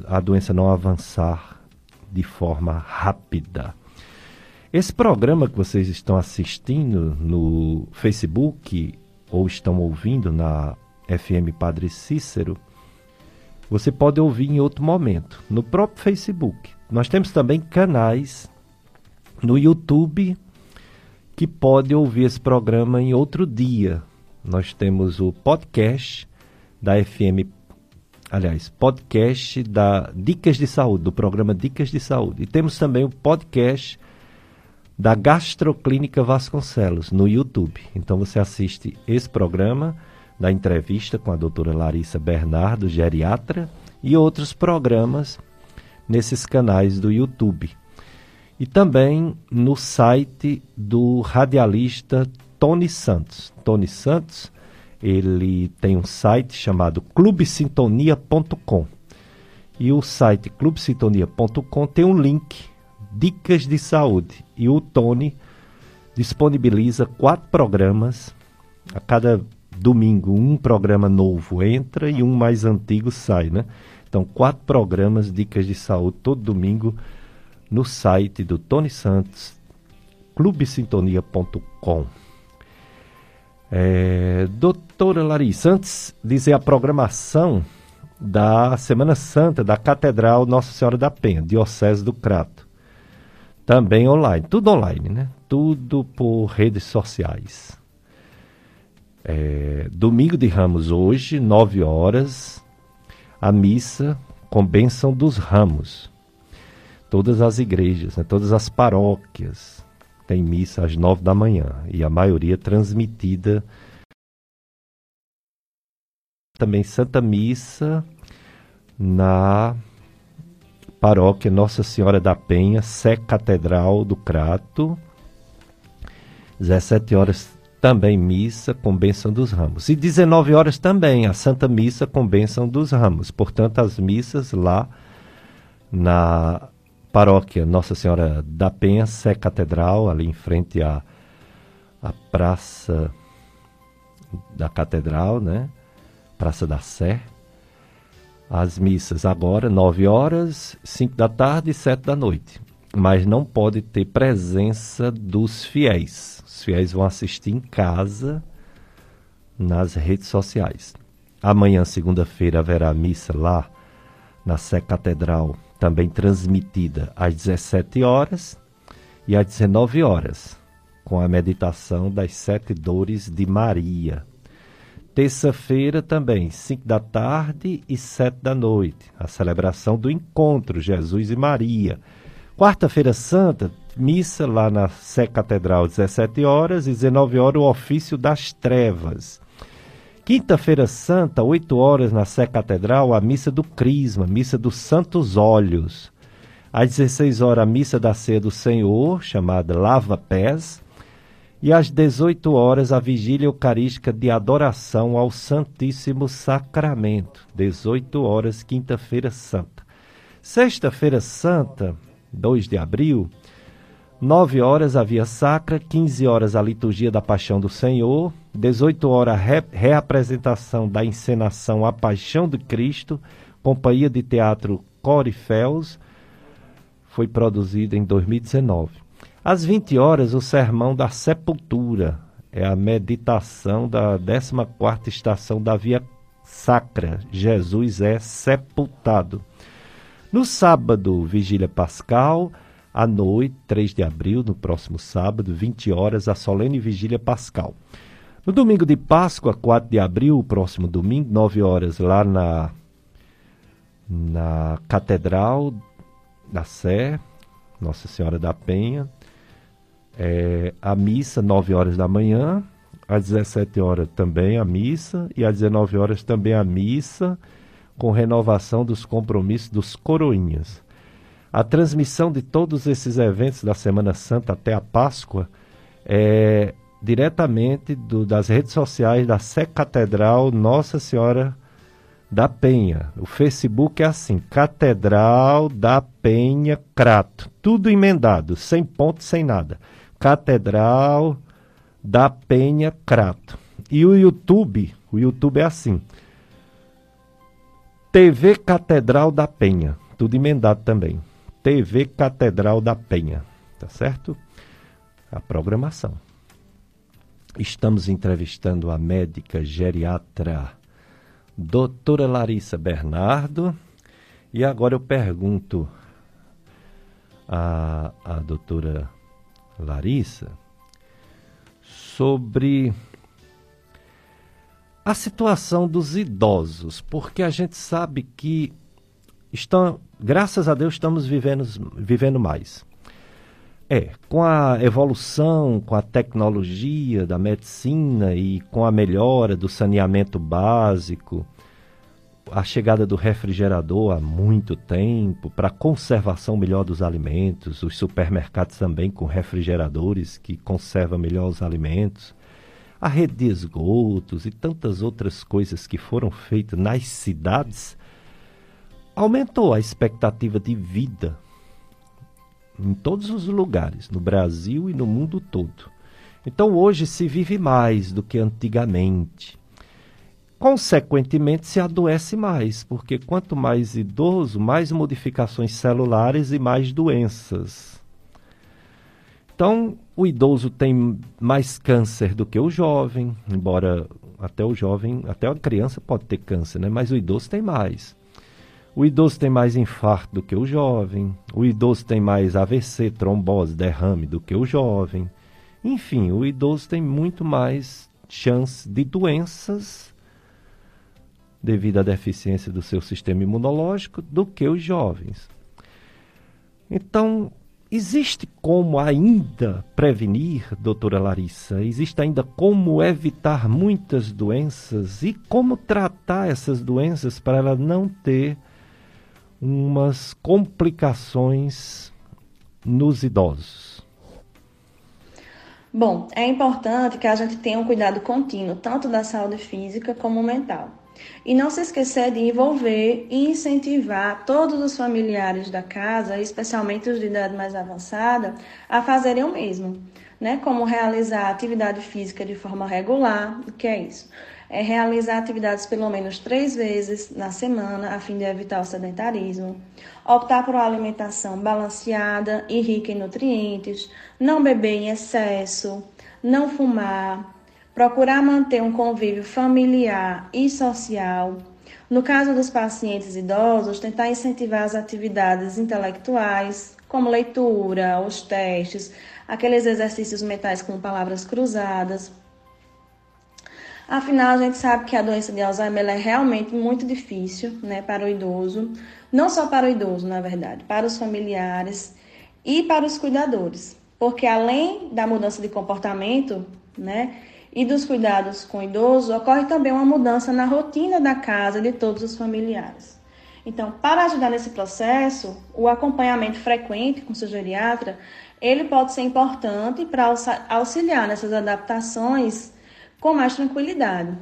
a doença não avançar de forma rápida. Esse programa que vocês estão assistindo no Facebook ou estão ouvindo na FM Padre Cícero você pode ouvir em outro momento, no próprio Facebook. Nós temos também canais no YouTube que pode ouvir esse programa em outro dia. Nós temos o podcast da FM, aliás, podcast da Dicas de Saúde, do programa Dicas de Saúde. E temos também o podcast da Gastroclínica Vasconcelos no YouTube. Então você assiste esse programa da entrevista com a doutora Larissa Bernardo, geriatra, e outros programas nesses canais do YouTube. E também no site do radialista Tony Santos. Tony Santos, ele tem um site chamado clubesintonia.com. E o site clubesintonia.com tem um link, dicas de saúde. E o Tony disponibiliza quatro programas a cada domingo um programa novo entra e um mais antigo sai, né? Então, quatro programas, dicas de saúde, todo domingo no site do Tony Santos, clubesintonia.com. É, doutora Larissa, antes de dizer a programação da Semana Santa da Catedral Nossa Senhora da Penha, Diocese do Crato. Também online, tudo online, né? Tudo por redes sociais. É, domingo de Ramos hoje, 9 horas, a missa com bênção dos ramos. Todas as igrejas, né, todas as paróquias têm missa às 9 da manhã e a maioria transmitida. Também Santa Missa na paróquia Nossa Senhora da Penha, Sé Catedral do Crato. 17 horas também missa com bênção dos ramos. E 19 horas também a Santa Missa com bênção dos ramos. Portanto, as missas lá na paróquia Nossa Senhora da Penha, Sé Catedral, ali em frente à, à praça da catedral, né? Praça da Sé. As missas agora, 9 horas, 5 da tarde e 7 da noite. Mas não pode ter presença dos fiéis. Os fiéis vão assistir em casa, nas redes sociais. Amanhã, segunda-feira, haverá missa lá na Sé Catedral, também transmitida às 17 horas e às 19 horas, com a meditação das sete dores de Maria. Terça-feira também, 5 da tarde e 7 da noite, a celebração do encontro Jesus e Maria. Quarta-feira Santa, missa lá na Sé Catedral, 17 horas e 19 horas, o ofício das trevas. Quinta-feira Santa, 8 horas, na Sé Catedral, a missa do Crisma, missa dos Santos Olhos. Às 16 horas, a missa da Ceia do Senhor, chamada Lava Pés. E às 18 horas, a vigília eucarística de adoração ao Santíssimo Sacramento. 18 horas, quinta-feira santa. Sexta-feira santa, 2 de abril, 9 horas a via sacra, 15 horas a liturgia da paixão do Senhor, 18 horas re reapresentação da encenação A Paixão de Cristo, Companhia de Teatro Coriféus, foi produzida em 2019. Às 20 horas, o Sermão da Sepultura. É a meditação da 14 estação da Via Sacra. Jesus é sepultado. No sábado, Vigília Pascal. À noite, 3 de abril, no próximo sábado, 20 horas, a solene Vigília Pascal. No domingo de Páscoa, 4 de abril, próximo domingo, 9 horas, lá na, na Catedral da Sé, Nossa Senhora da Penha, é, a missa, 9 horas da manhã, às 17 horas também a missa, e às 19 horas também a missa, com renovação dos compromissos dos coroinhas. A transmissão de todos esses eventos da Semana Santa até a Páscoa é diretamente do, das redes sociais da Sé Catedral Nossa Senhora da Penha. O Facebook é assim: Catedral da Penha Crato. Tudo emendado, sem ponto, sem nada. Catedral da Penha Crato. E o YouTube, o YouTube é assim. TV Catedral da Penha, tudo emendado também. TV Catedral da Penha, tá certo? A programação. Estamos entrevistando a médica geriatra, doutora Larissa Bernardo. E agora eu pergunto à, à doutora Larissa sobre a situação dos idosos, porque a gente sabe que estão, graças a Deus, estamos vivendo, vivendo mais. É, com a evolução, com a tecnologia da medicina e com a melhora do saneamento básico, a chegada do refrigerador há muito tempo para conservação melhor dos alimentos, os supermercados também com refrigeradores que conservam melhor os alimentos, a rede de esgotos e tantas outras coisas que foram feitas nas cidades, aumentou a expectativa de vida em todos os lugares, no Brasil e no mundo todo. Então hoje se vive mais do que antigamente. Consequentemente, se adoece mais, porque quanto mais idoso, mais modificações celulares e mais doenças. Então, o idoso tem mais câncer do que o jovem, embora até o jovem, até a criança pode ter câncer, né? mas o idoso tem mais. O idoso tem mais infarto do que o jovem, o idoso tem mais AVC, trombose, derrame do que o jovem. Enfim, o idoso tem muito mais chance de doenças devido à deficiência do seu sistema imunológico do que os jovens. Então, existe como ainda prevenir, doutora Larissa? Existe ainda como evitar muitas doenças e como tratar essas doenças para ela não ter umas complicações nos idosos? Bom, é importante que a gente tenha um cuidado contínuo, tanto da saúde física como mental. E não se esquecer de envolver e incentivar todos os familiares da casa, especialmente os de idade mais avançada, a fazerem o mesmo, né? Como realizar atividade física de forma regular, o que é isso? é realizar atividades pelo menos três vezes na semana, a fim de evitar o sedentarismo, optar por uma alimentação balanceada e rica em nutrientes, não beber em excesso, não fumar, procurar manter um convívio familiar e social. No caso dos pacientes idosos, tentar incentivar as atividades intelectuais, como leitura, os testes, aqueles exercícios mentais com palavras cruzadas, Afinal, a gente sabe que a doença de Alzheimer é realmente muito difícil né, para o idoso, não só para o idoso, na verdade, para os familiares e para os cuidadores. Porque além da mudança de comportamento né, e dos cuidados com o idoso, ocorre também uma mudança na rotina da casa de todos os familiares. Então, para ajudar nesse processo, o acompanhamento frequente com seu geriatra, ele pode ser importante para auxiliar nessas adaptações com mais tranquilidade.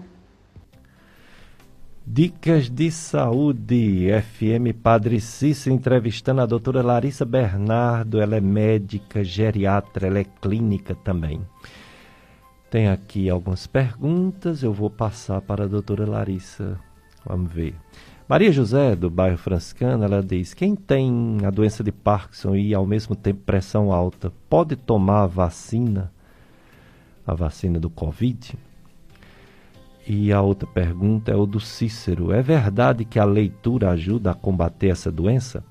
Dicas de Saúde, FM Padre Cícero, entrevistando a doutora Larissa Bernardo. Ela é médica, geriatra, ela é clínica também. Tem aqui algumas perguntas, eu vou passar para a doutora Larissa. Vamos ver. Maria José, do bairro Franciscano, ela diz: quem tem a doença de Parkinson e ao mesmo tempo pressão alta, pode tomar a vacina, a vacina do Covid? E a outra pergunta é o do Cícero. É verdade que a leitura ajuda a combater essa doença?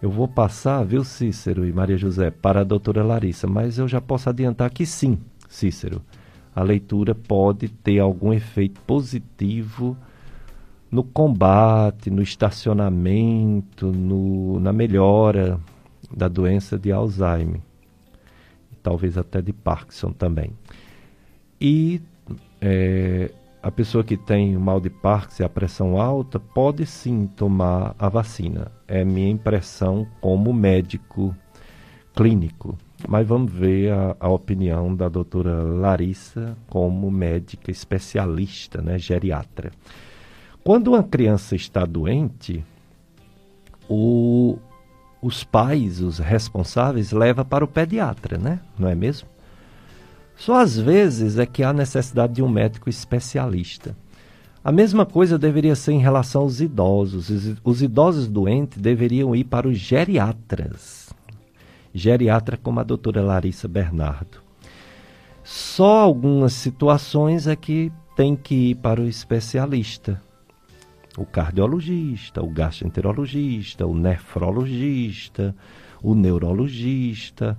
Eu vou passar, viu, Cícero e Maria José, para a doutora Larissa, mas eu já posso adiantar que sim, Cícero. A leitura pode ter algum efeito positivo no combate, no estacionamento, no, na melhora da doença de Alzheimer, talvez até de Parkinson também. E é, a pessoa que tem o mal de Parkinson e a pressão alta pode sim tomar a vacina. É minha impressão como médico clínico. Mas vamos ver a, a opinião da doutora Larissa como médica especialista, né, geriatra. Quando uma criança está doente, o, os pais, os responsáveis, levam para o pediatra, né? Não é mesmo? Só às vezes é que há necessidade de um médico especialista. A mesma coisa deveria ser em relação aos idosos. Os idosos doentes deveriam ir para os geriatras. Geriatra como a doutora Larissa Bernardo. Só algumas situações é que tem que ir para o especialista. O cardiologista, o gastroenterologista, o nefrologista, o neurologista,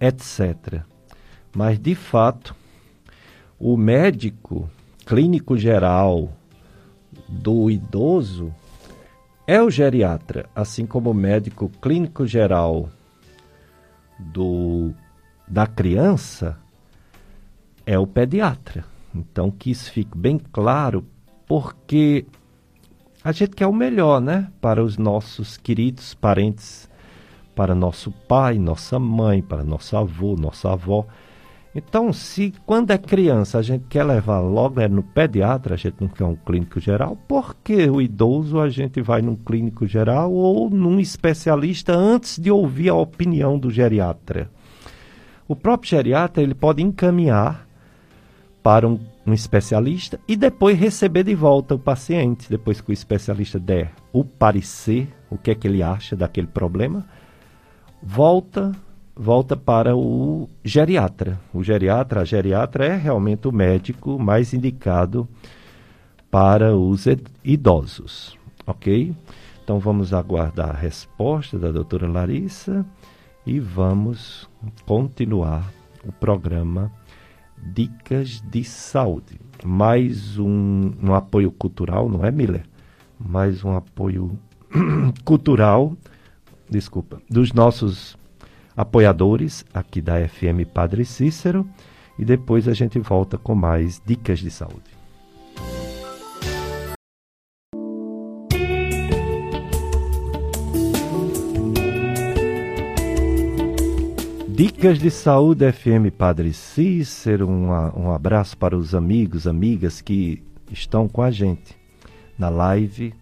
etc. Mas, de fato, o médico clínico geral do idoso é o geriatra, assim como o médico clínico geral do, da criança é o pediatra. Então, que isso fique bem claro, porque a gente quer o melhor, né? Para os nossos queridos parentes, para nosso pai, nossa mãe, para nosso avô, nossa avó. Então, se quando é criança a gente quer levar logo é no pediatra, a gente não quer um clínico geral, por que o idoso a gente vai num clínico geral ou num especialista antes de ouvir a opinião do geriatra? O próprio geriatra ele pode encaminhar para um, um especialista e depois receber de volta o paciente, depois que o especialista der o parecer, o que é que ele acha daquele problema, volta volta para o geriatra. O geriatra, a geriatra é realmente o médico mais indicado para os idosos, ok? Então vamos aguardar a resposta da doutora Larissa e vamos continuar o programa Dicas de Saúde. Mais um, um apoio cultural, não é, Miller? Mais um apoio cultural, desculpa, dos nossos apoiadores aqui da FM Padre Cícero e depois a gente volta com mais dicas de saúde. Dicas de Saúde FM Padre Cícero, um, um abraço para os amigos, amigas que estão com a gente na live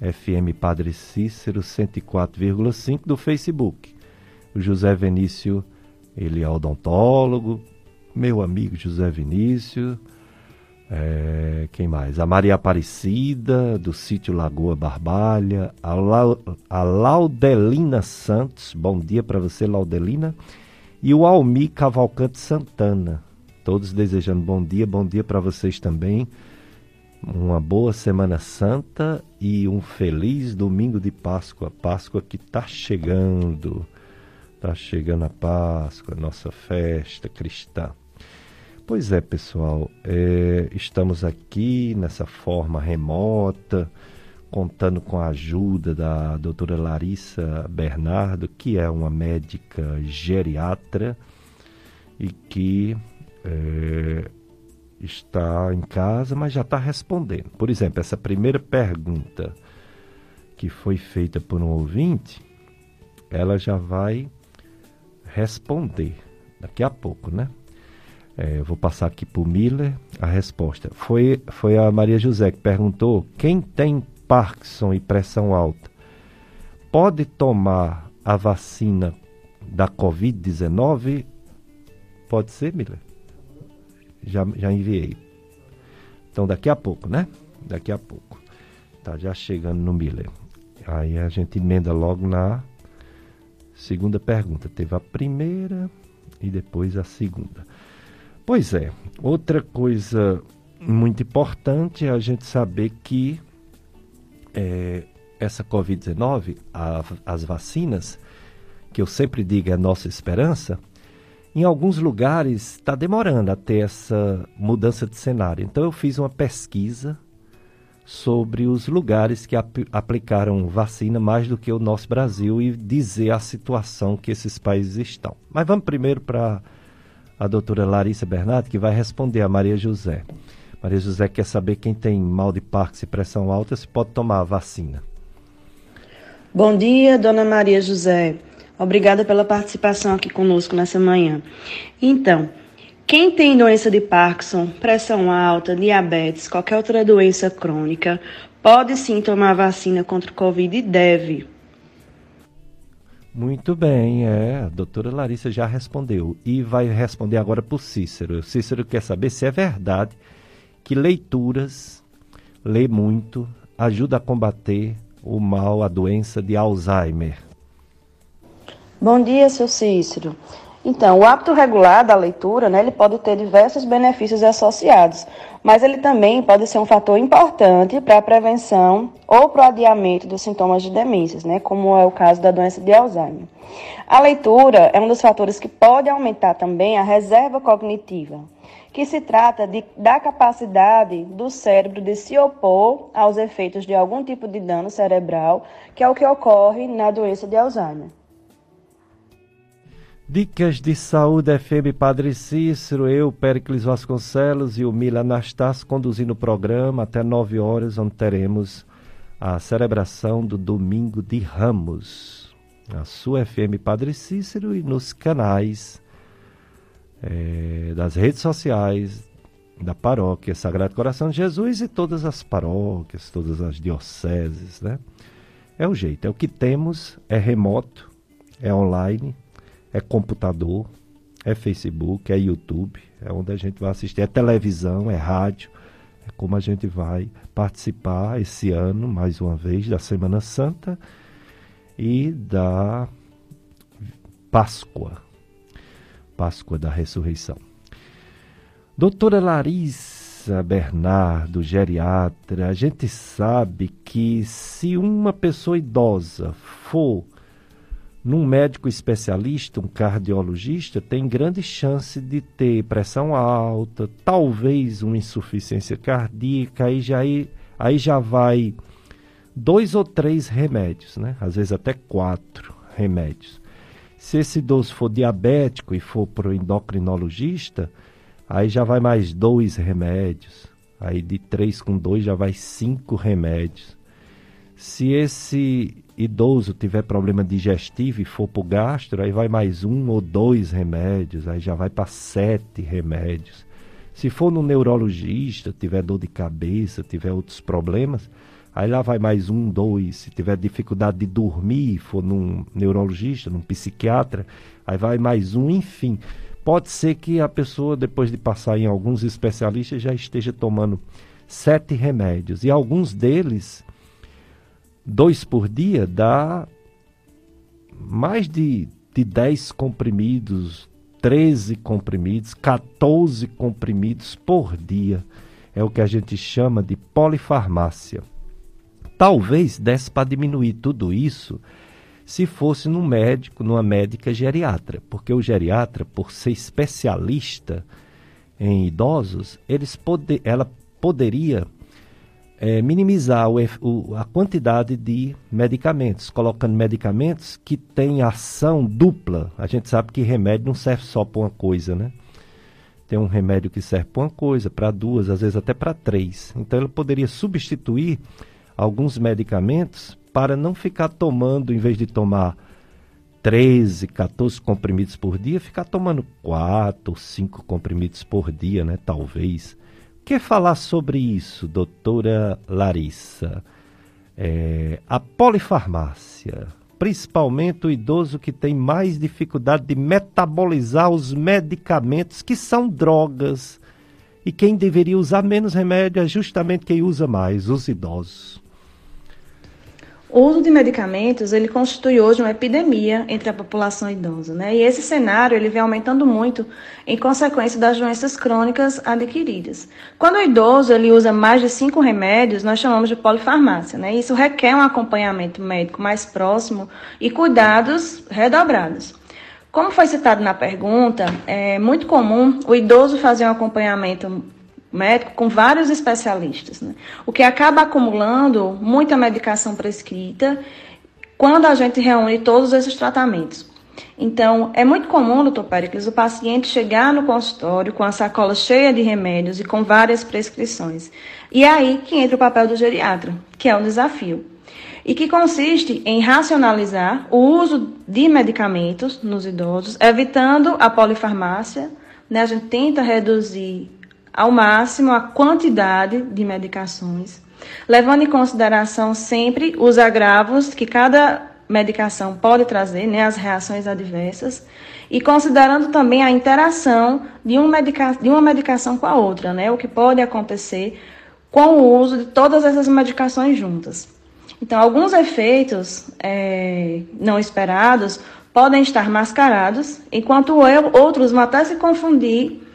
FM Padre Cícero 104,5 do Facebook. O José Vinícius, ele é odontólogo, meu amigo José Vinícius. É, quem mais? A Maria Aparecida, do sítio Lagoa Barbalha. A, La, a Laudelina Santos. Bom dia para você, Laudelina. E o Almi Cavalcante Santana. Todos desejando bom dia, bom dia para vocês também. Uma boa Semana Santa e um feliz domingo de Páscoa. Páscoa que está chegando. Está chegando a Páscoa, nossa festa cristã. Pois é, pessoal, é, estamos aqui nessa forma remota, contando com a ajuda da doutora Larissa Bernardo, que é uma médica geriatra e que é, está em casa, mas já está respondendo. Por exemplo, essa primeira pergunta que foi feita por um ouvinte, ela já vai responder daqui a pouco, né? É, vou passar aqui para o Miller a resposta. Foi, foi a Maria José que perguntou: quem tem Parkinson e pressão alta pode tomar a vacina da Covid-19? Pode ser, Miller? Já, já enviei. Então, daqui a pouco, né? Daqui a pouco. Tá já chegando no Miller. Aí a gente emenda logo na segunda pergunta. Teve a primeira e depois a segunda. Pois é, outra coisa muito importante é a gente saber que é, essa Covid-19, as vacinas, que eu sempre digo é a nossa esperança, em alguns lugares está demorando a ter essa mudança de cenário. Então eu fiz uma pesquisa sobre os lugares que ap aplicaram vacina mais do que o nosso Brasil e dizer a situação que esses países estão. Mas vamos primeiro para a doutora Larissa Bernardo, que vai responder a Maria José. Maria José quer saber quem tem mal de Parkinson e pressão alta se pode tomar a vacina. Bom dia, dona Maria José. Obrigada pela participação aqui conosco nessa manhã. Então, quem tem doença de Parkinson, pressão alta, diabetes, qualquer outra doença crônica, pode sim tomar vacina contra o Covid e deve. Muito bem, é. A doutora Larissa já respondeu e vai responder agora para o Cícero. O Cícero quer saber se é verdade que leituras, ler muito, ajuda a combater o mal, a doença de Alzheimer. Bom dia, seu Cícero. Então, o hábito regular da leitura, né, ele pode ter diversos benefícios associados, mas ele também pode ser um fator importante para a prevenção ou para o adiamento dos sintomas de demências, né, como é o caso da doença de Alzheimer. A leitura é um dos fatores que pode aumentar também a reserva cognitiva, que se trata de, da capacidade do cérebro de se opor aos efeitos de algum tipo de dano cerebral, que é o que ocorre na doença de Alzheimer. Dicas de Saúde FM Padre Cícero, eu, Péricles Vasconcelos e o Mila Anastácio conduzindo o programa até 9 horas, onde teremos a celebração do Domingo de Ramos. Na sua FM Padre Cícero e nos canais é, das redes sociais da paróquia Sagrado Coração de Jesus e todas as paróquias, todas as dioceses, né? É o jeito, é o que temos, é remoto, é online é computador, é Facebook, é YouTube, é onde a gente vai assistir, é televisão, é rádio. É como a gente vai participar esse ano, mais uma vez, da Semana Santa e da Páscoa. Páscoa da Ressurreição. Doutora Larissa Bernardo, geriatra, a gente sabe que se uma pessoa idosa for num médico especialista, um cardiologista, tem grande chance de ter pressão alta, talvez uma insuficiência cardíaca, aí já, aí já vai dois ou três remédios, né? às vezes até quatro remédios. Se esse idoso for diabético e for para o endocrinologista, aí já vai mais dois remédios. Aí de três com dois já vai cinco remédios. Se esse idoso tiver problema digestivo e for para o gastro, aí vai mais um ou dois remédios, aí já vai para sete remédios. Se for no neurologista, tiver dor de cabeça, tiver outros problemas, aí lá vai mais um, dois. Se tiver dificuldade de dormir, for num neurologista, num psiquiatra, aí vai mais um, enfim. pode ser que a pessoa, depois de passar em alguns especialistas, já esteja tomando sete remédios. E alguns deles, dois por dia, dá mais de, de 10 comprimidos, 13 comprimidos, 14 comprimidos por dia. É o que a gente chama de polifarmácia. Talvez desse para diminuir tudo isso se fosse num médico, numa médica geriatra, porque o geriatra, por ser especialista em idosos, eles poder, ela poderia é, minimizar o, o, a quantidade de medicamentos, colocando medicamentos que têm ação dupla. A gente sabe que remédio não serve só para uma coisa, né? Tem um remédio que serve para uma coisa, para duas, às vezes até para três. Então ela poderia substituir alguns medicamentos para não ficar tomando, em vez de tomar 13, 14 comprimidos por dia, ficar tomando 4 ou 5 comprimidos por dia, né? Talvez. Que falar sobre isso, doutora Larissa? É, a polifarmácia, principalmente o idoso que tem mais dificuldade de metabolizar os medicamentos que são drogas. E quem deveria usar menos remédio é justamente quem usa mais, os idosos. O uso de medicamentos, ele constitui hoje uma epidemia entre a população idosa, né? E esse cenário, ele vem aumentando muito em consequência das doenças crônicas adquiridas. Quando o idoso, ele usa mais de cinco remédios, nós chamamos de polifarmácia, né? Isso requer um acompanhamento médico mais próximo e cuidados redobrados. Como foi citado na pergunta, é muito comum o idoso fazer um acompanhamento médico com vários especialistas, né? o que acaba acumulando muita medicação prescrita quando a gente reúne todos esses tratamentos. Então, é muito comum, doutor Péricles, o paciente chegar no consultório com a sacola cheia de remédios e com várias prescrições. E é aí que entra o papel do geriatra, que é um desafio. E que consiste em racionalizar o uso de medicamentos nos idosos, evitando a polifarmácia. Né? A gente tenta reduzir ao máximo a quantidade de medicações, levando em consideração sempre os agravos que cada medicação pode trazer, né, as reações adversas, e considerando também a interação de, um medica de uma medicação com a outra, né, o que pode acontecer com o uso de todas essas medicações juntas. Então, alguns efeitos é, não esperados podem estar mascarados, enquanto outros vão até se confundir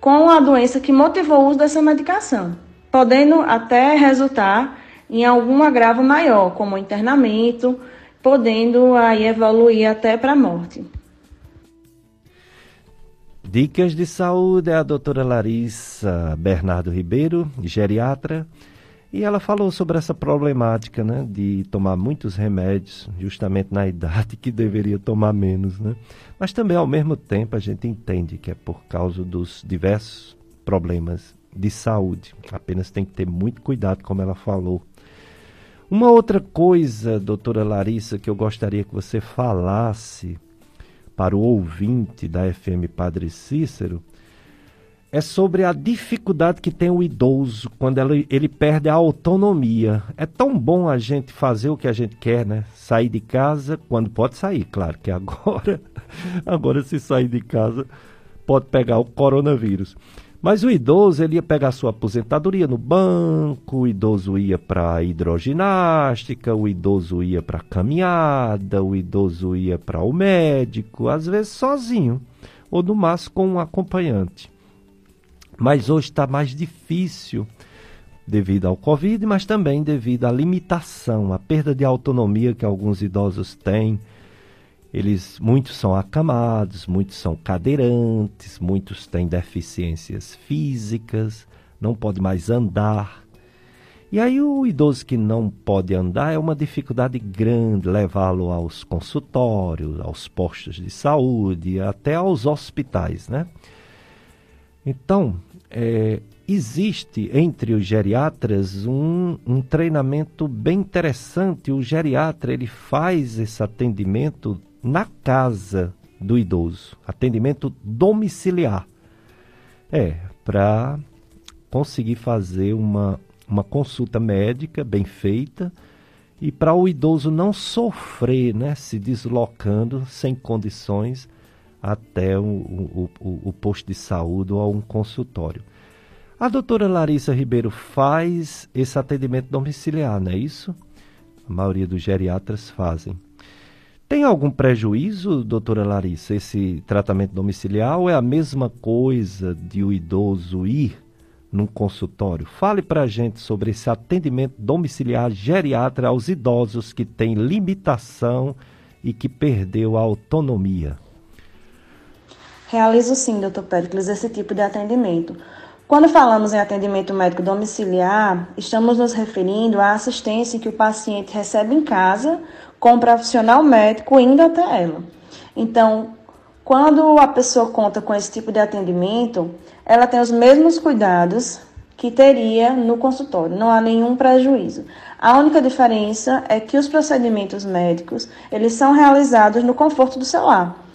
com a doença que motivou o uso dessa medicação, podendo até resultar em algum agravo maior, como internamento, podendo aí evoluir até para a morte. Dicas de saúde é a doutora Larissa Bernardo Ribeiro, geriatra, e ela falou sobre essa problemática, né, de tomar muitos remédios, justamente na idade que deveria tomar menos, né? Mas também ao mesmo tempo a gente entende que é por causa dos diversos problemas de saúde. Apenas tem que ter muito cuidado, como ela falou. Uma outra coisa, doutora Larissa, que eu gostaria que você falasse para o ouvinte da FM Padre Cícero, é sobre a dificuldade que tem o idoso quando ele, ele perde a autonomia. É tão bom a gente fazer o que a gente quer, né? Sair de casa quando pode sair, claro que agora, agora se sair de casa pode pegar o coronavírus. Mas o idoso ele ia pegar sua aposentadoria no banco, o idoso ia para hidroginástica, o idoso ia para caminhada, o idoso ia para o médico, às vezes sozinho, ou no máximo com um acompanhante. Mas hoje está mais difícil devido ao Covid, mas também devido à limitação, à perda de autonomia que alguns idosos têm. Eles, muitos são acamados, muitos são cadeirantes, muitos têm deficiências físicas, não pode mais andar. E aí o idoso que não pode andar é uma dificuldade grande levá-lo aos consultórios, aos postos de saúde, até aos hospitais, né? Então, é, existe entre os geriatras um, um treinamento bem interessante. O geriatra ele faz esse atendimento na casa do idoso, atendimento domiciliar. É, para conseguir fazer uma, uma consulta médica bem feita e para o idoso não sofrer, né, se deslocando sem condições até o, o, o, o posto de saúde ou um consultório. A doutora Larissa Ribeiro faz esse atendimento domiciliar, não é isso? A maioria dos geriatras fazem. Tem algum prejuízo, doutora Larissa, esse tratamento domiciliar ou é a mesma coisa de o idoso ir num consultório? Fale para a gente sobre esse atendimento domiciliar geriatra aos idosos que têm limitação e que perdeu a autonomia. Realizo sim, doutor Péricles, esse tipo de atendimento. Quando falamos em atendimento médico domiciliar, estamos nos referindo à assistência que o paciente recebe em casa com o profissional médico indo até ela. Então, quando a pessoa conta com esse tipo de atendimento, ela tem os mesmos cuidados que teria no consultório, não há nenhum prejuízo. A única diferença é que os procedimentos médicos, eles são realizados no conforto do seu lar.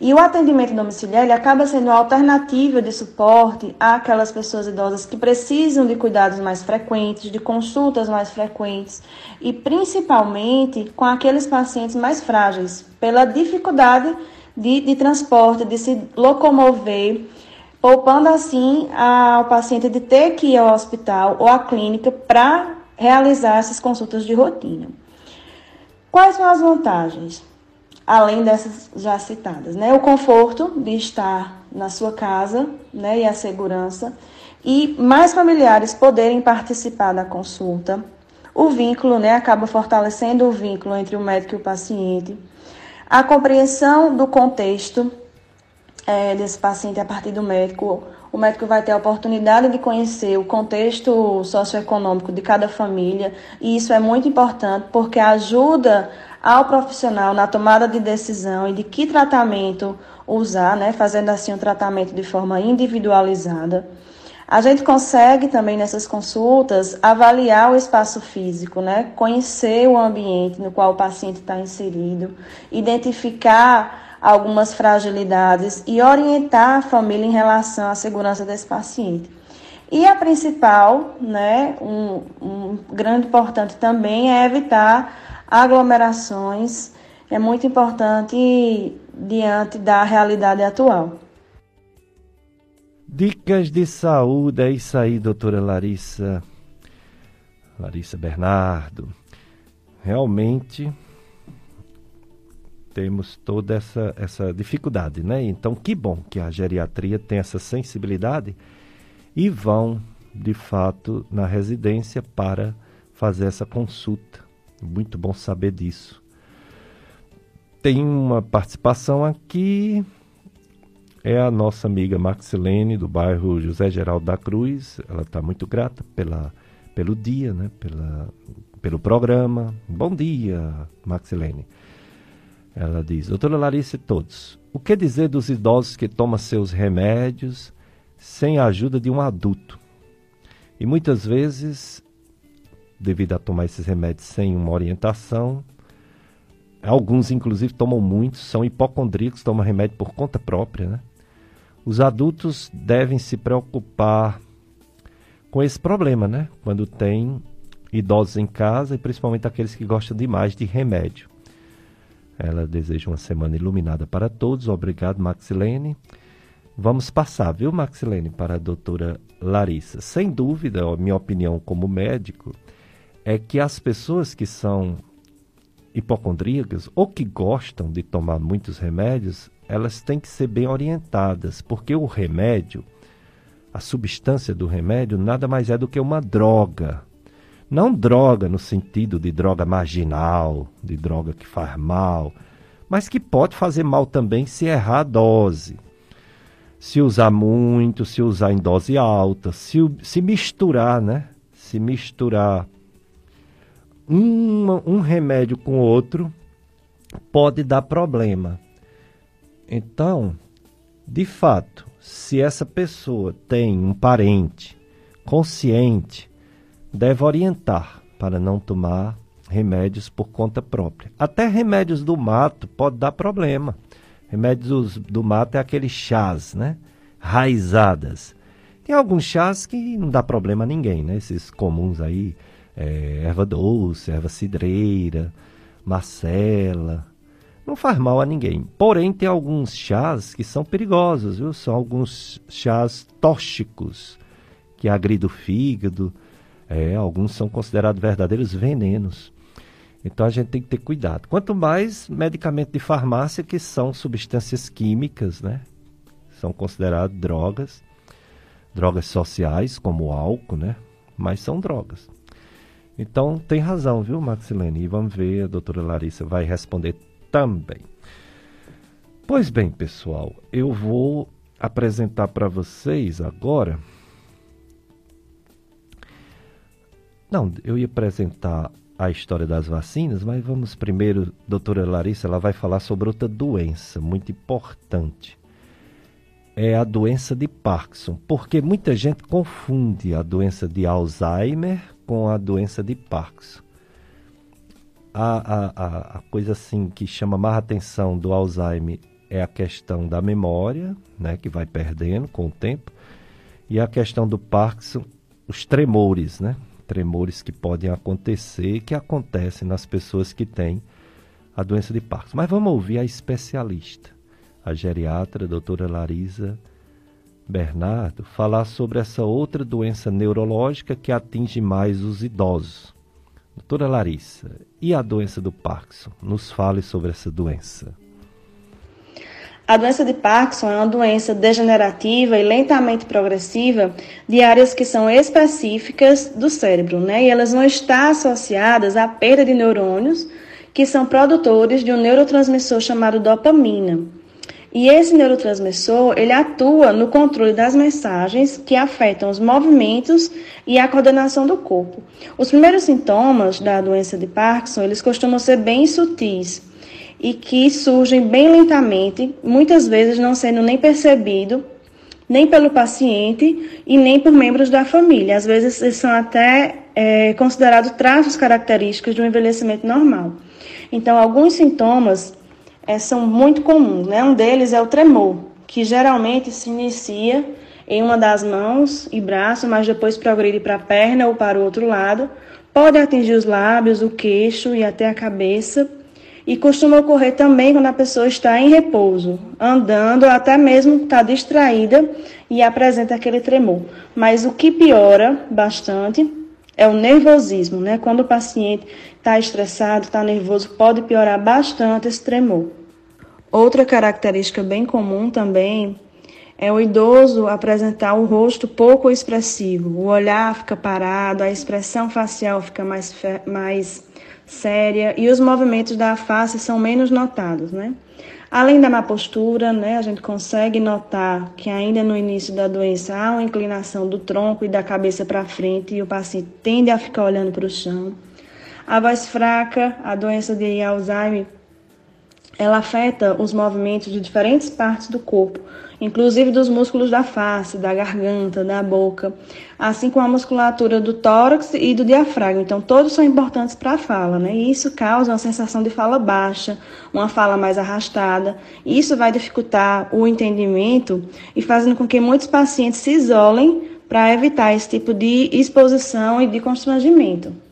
E o atendimento domiciliar ele acaba sendo uma alternativa de suporte àquelas pessoas idosas que precisam de cuidados mais frequentes, de consultas mais frequentes e principalmente com aqueles pacientes mais frágeis, pela dificuldade de, de transporte, de se locomover, poupando assim ao paciente de ter que ir ao hospital ou à clínica para realizar essas consultas de rotina. Quais são as vantagens? Além dessas já citadas, né? O conforto de estar na sua casa, né, e a segurança, e mais familiares poderem participar da consulta. O vínculo, né, acaba fortalecendo o vínculo entre o médico e o paciente. A compreensão do contexto é, desse paciente a partir do médico. O médico vai ter a oportunidade de conhecer o contexto socioeconômico de cada família, e isso é muito importante porque ajuda ao profissional na tomada de decisão e de que tratamento usar, né, fazendo assim um tratamento de forma individualizada. A gente consegue também nessas consultas avaliar o espaço físico, né, conhecer o ambiente no qual o paciente está inserido, identificar algumas fragilidades e orientar a família em relação à segurança desse paciente. E a principal, né, um, um grande importante também é evitar aglomerações é muito importante diante da realidade atual. Dicas de saúde, é isso aí, doutora Larissa. Larissa Bernardo. Realmente temos toda essa, essa dificuldade, né? Então, que bom que a geriatria tem essa sensibilidade e vão, de fato, na residência para fazer essa consulta muito bom saber disso. Tem uma participação aqui, é a nossa amiga Maxilene, do bairro José Geraldo da Cruz. Ela está muito grata pela, pelo dia, né? pela, pelo programa. Bom dia, Maxilene. Ela diz: Doutora Larissa e todos, o que dizer dos idosos que tomam seus remédios sem a ajuda de um adulto? E muitas vezes devido a tomar esses remédios sem uma orientação. Alguns, inclusive, tomam muitos, são hipocondríacos, tomam remédio por conta própria. Né? Os adultos devem se preocupar com esse problema, né? Quando tem idosos em casa e principalmente aqueles que gostam demais de remédio. Ela deseja uma semana iluminada para todos. Obrigado, Maxilene. Vamos passar, viu, Maxilene, para a doutora Larissa. Sem dúvida, a minha opinião como médico, é que as pessoas que são hipocondríacas ou que gostam de tomar muitos remédios, elas têm que ser bem orientadas, porque o remédio, a substância do remédio, nada mais é do que uma droga. Não droga no sentido de droga marginal, de droga que faz mal, mas que pode fazer mal também se errar a dose. Se usar muito, se usar em dose alta, se, se misturar, né? Se misturar um remédio com outro pode dar problema. Então, de fato, se essa pessoa tem um parente consciente, deve orientar para não tomar remédios por conta própria. Até remédios do mato pode dar problema. Remédios do mato é aqueles chás, né? Raizadas. Tem alguns chás que não dá problema a ninguém, né? Esses comuns aí, é, erva doce, erva cidreira, macela. não faz mal a ninguém. Porém, tem alguns chás que são perigosos, viu? São alguns chás tóxicos que agridem o fígado. É, alguns são considerados verdadeiros venenos. Então a gente tem que ter cuidado. Quanto mais medicamento de farmácia que são substâncias químicas, né? São consideradas drogas, drogas sociais como o álcool, né? Mas são drogas. Então tem razão, viu, Maxilene? E vamos ver, a doutora Larissa vai responder também. Pois bem, pessoal, eu vou apresentar para vocês agora. Não, eu ia apresentar a história das vacinas, mas vamos primeiro, doutora Larissa, ela vai falar sobre outra doença muito importante. É a doença de Parkinson, porque muita gente confunde a doença de Alzheimer com a doença de Parkinson. A, a, a coisa assim que chama mais atenção do Alzheimer é a questão da memória, né, que vai perdendo com o tempo, e a questão do Parkinson, os tremores, né? tremores que podem acontecer que acontecem nas pessoas que têm a doença de Parkinson. Mas vamos ouvir a especialista, a geriatra, a doutora Larisa Bernardo, falar sobre essa outra doença neurológica que atinge mais os idosos. Doutora Larissa, e a doença do Parkinson? Nos fale sobre essa doença. A doença de Parkinson é uma doença degenerativa e lentamente progressiva de áreas que são específicas do cérebro, né? E elas vão estar associadas à perda de neurônios, que são produtores de um neurotransmissor chamado dopamina. E esse neurotransmissor, ele atua no controle das mensagens que afetam os movimentos e a coordenação do corpo. Os primeiros sintomas da doença de Parkinson, eles costumam ser bem sutis e que surgem bem lentamente, muitas vezes não sendo nem percebido nem pelo paciente e nem por membros da família. Às vezes eles são até é, considerados traços característicos de um envelhecimento normal. Então, alguns sintomas é, são muito comuns. Né? Um deles é o tremor, que geralmente se inicia em uma das mãos e braço, mas depois progride para a perna ou para o outro lado. Pode atingir os lábios, o queixo e até a cabeça e costuma ocorrer também quando a pessoa está em repouso, andando, ou até mesmo está distraída e apresenta aquele tremor. Mas o que piora bastante é o nervosismo, né? Quando o paciente está estressado, está nervoso, pode piorar bastante esse tremor. Outra característica bem comum também é o idoso apresentar o rosto pouco expressivo, o olhar fica parado, a expressão facial fica mais, mais séria e os movimentos da face são menos notados, né? Além da má postura, né, a gente consegue notar que ainda no início da doença há uma inclinação do tronco e da cabeça para frente e o paciente tende a ficar olhando para o chão. A voz fraca, a doença de Alzheimer, ela afeta os movimentos de diferentes partes do corpo, inclusive dos músculos da face, da garganta, da boca, assim como a musculatura do tórax e do diafragma. Então, todos são importantes para a fala, né? E isso causa uma sensação de fala baixa, uma fala mais arrastada. Isso vai dificultar o entendimento e fazendo com que muitos pacientes se isolem para evitar esse tipo de exposição e de constrangimento.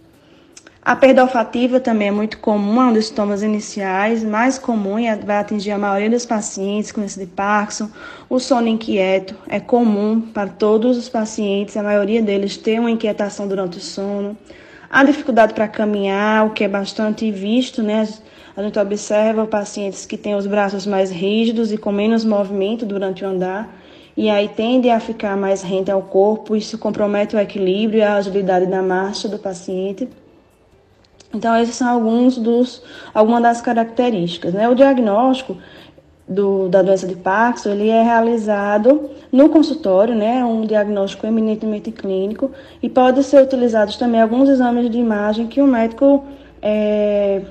A perda olfativa também é muito comum, é um dos sintomas iniciais, mais comum e vai atingir a maioria dos pacientes com esse de Parkinson. O sono inquieto é comum para todos os pacientes, a maioria deles tem uma inquietação durante o sono. A dificuldade para caminhar, o que é bastante visto, né? A gente observa pacientes que têm os braços mais rígidos e com menos movimento durante o andar, e aí tende a ficar mais rente ao corpo, isso compromete o equilíbrio e a agilidade da marcha do paciente. Então, esses são alguns dos, algumas das características. Né? O diagnóstico do, da doença de Parkinson ele é realizado no consultório, né? um diagnóstico eminentemente clínico, e pode ser utilizados também alguns exames de imagem que o médico é,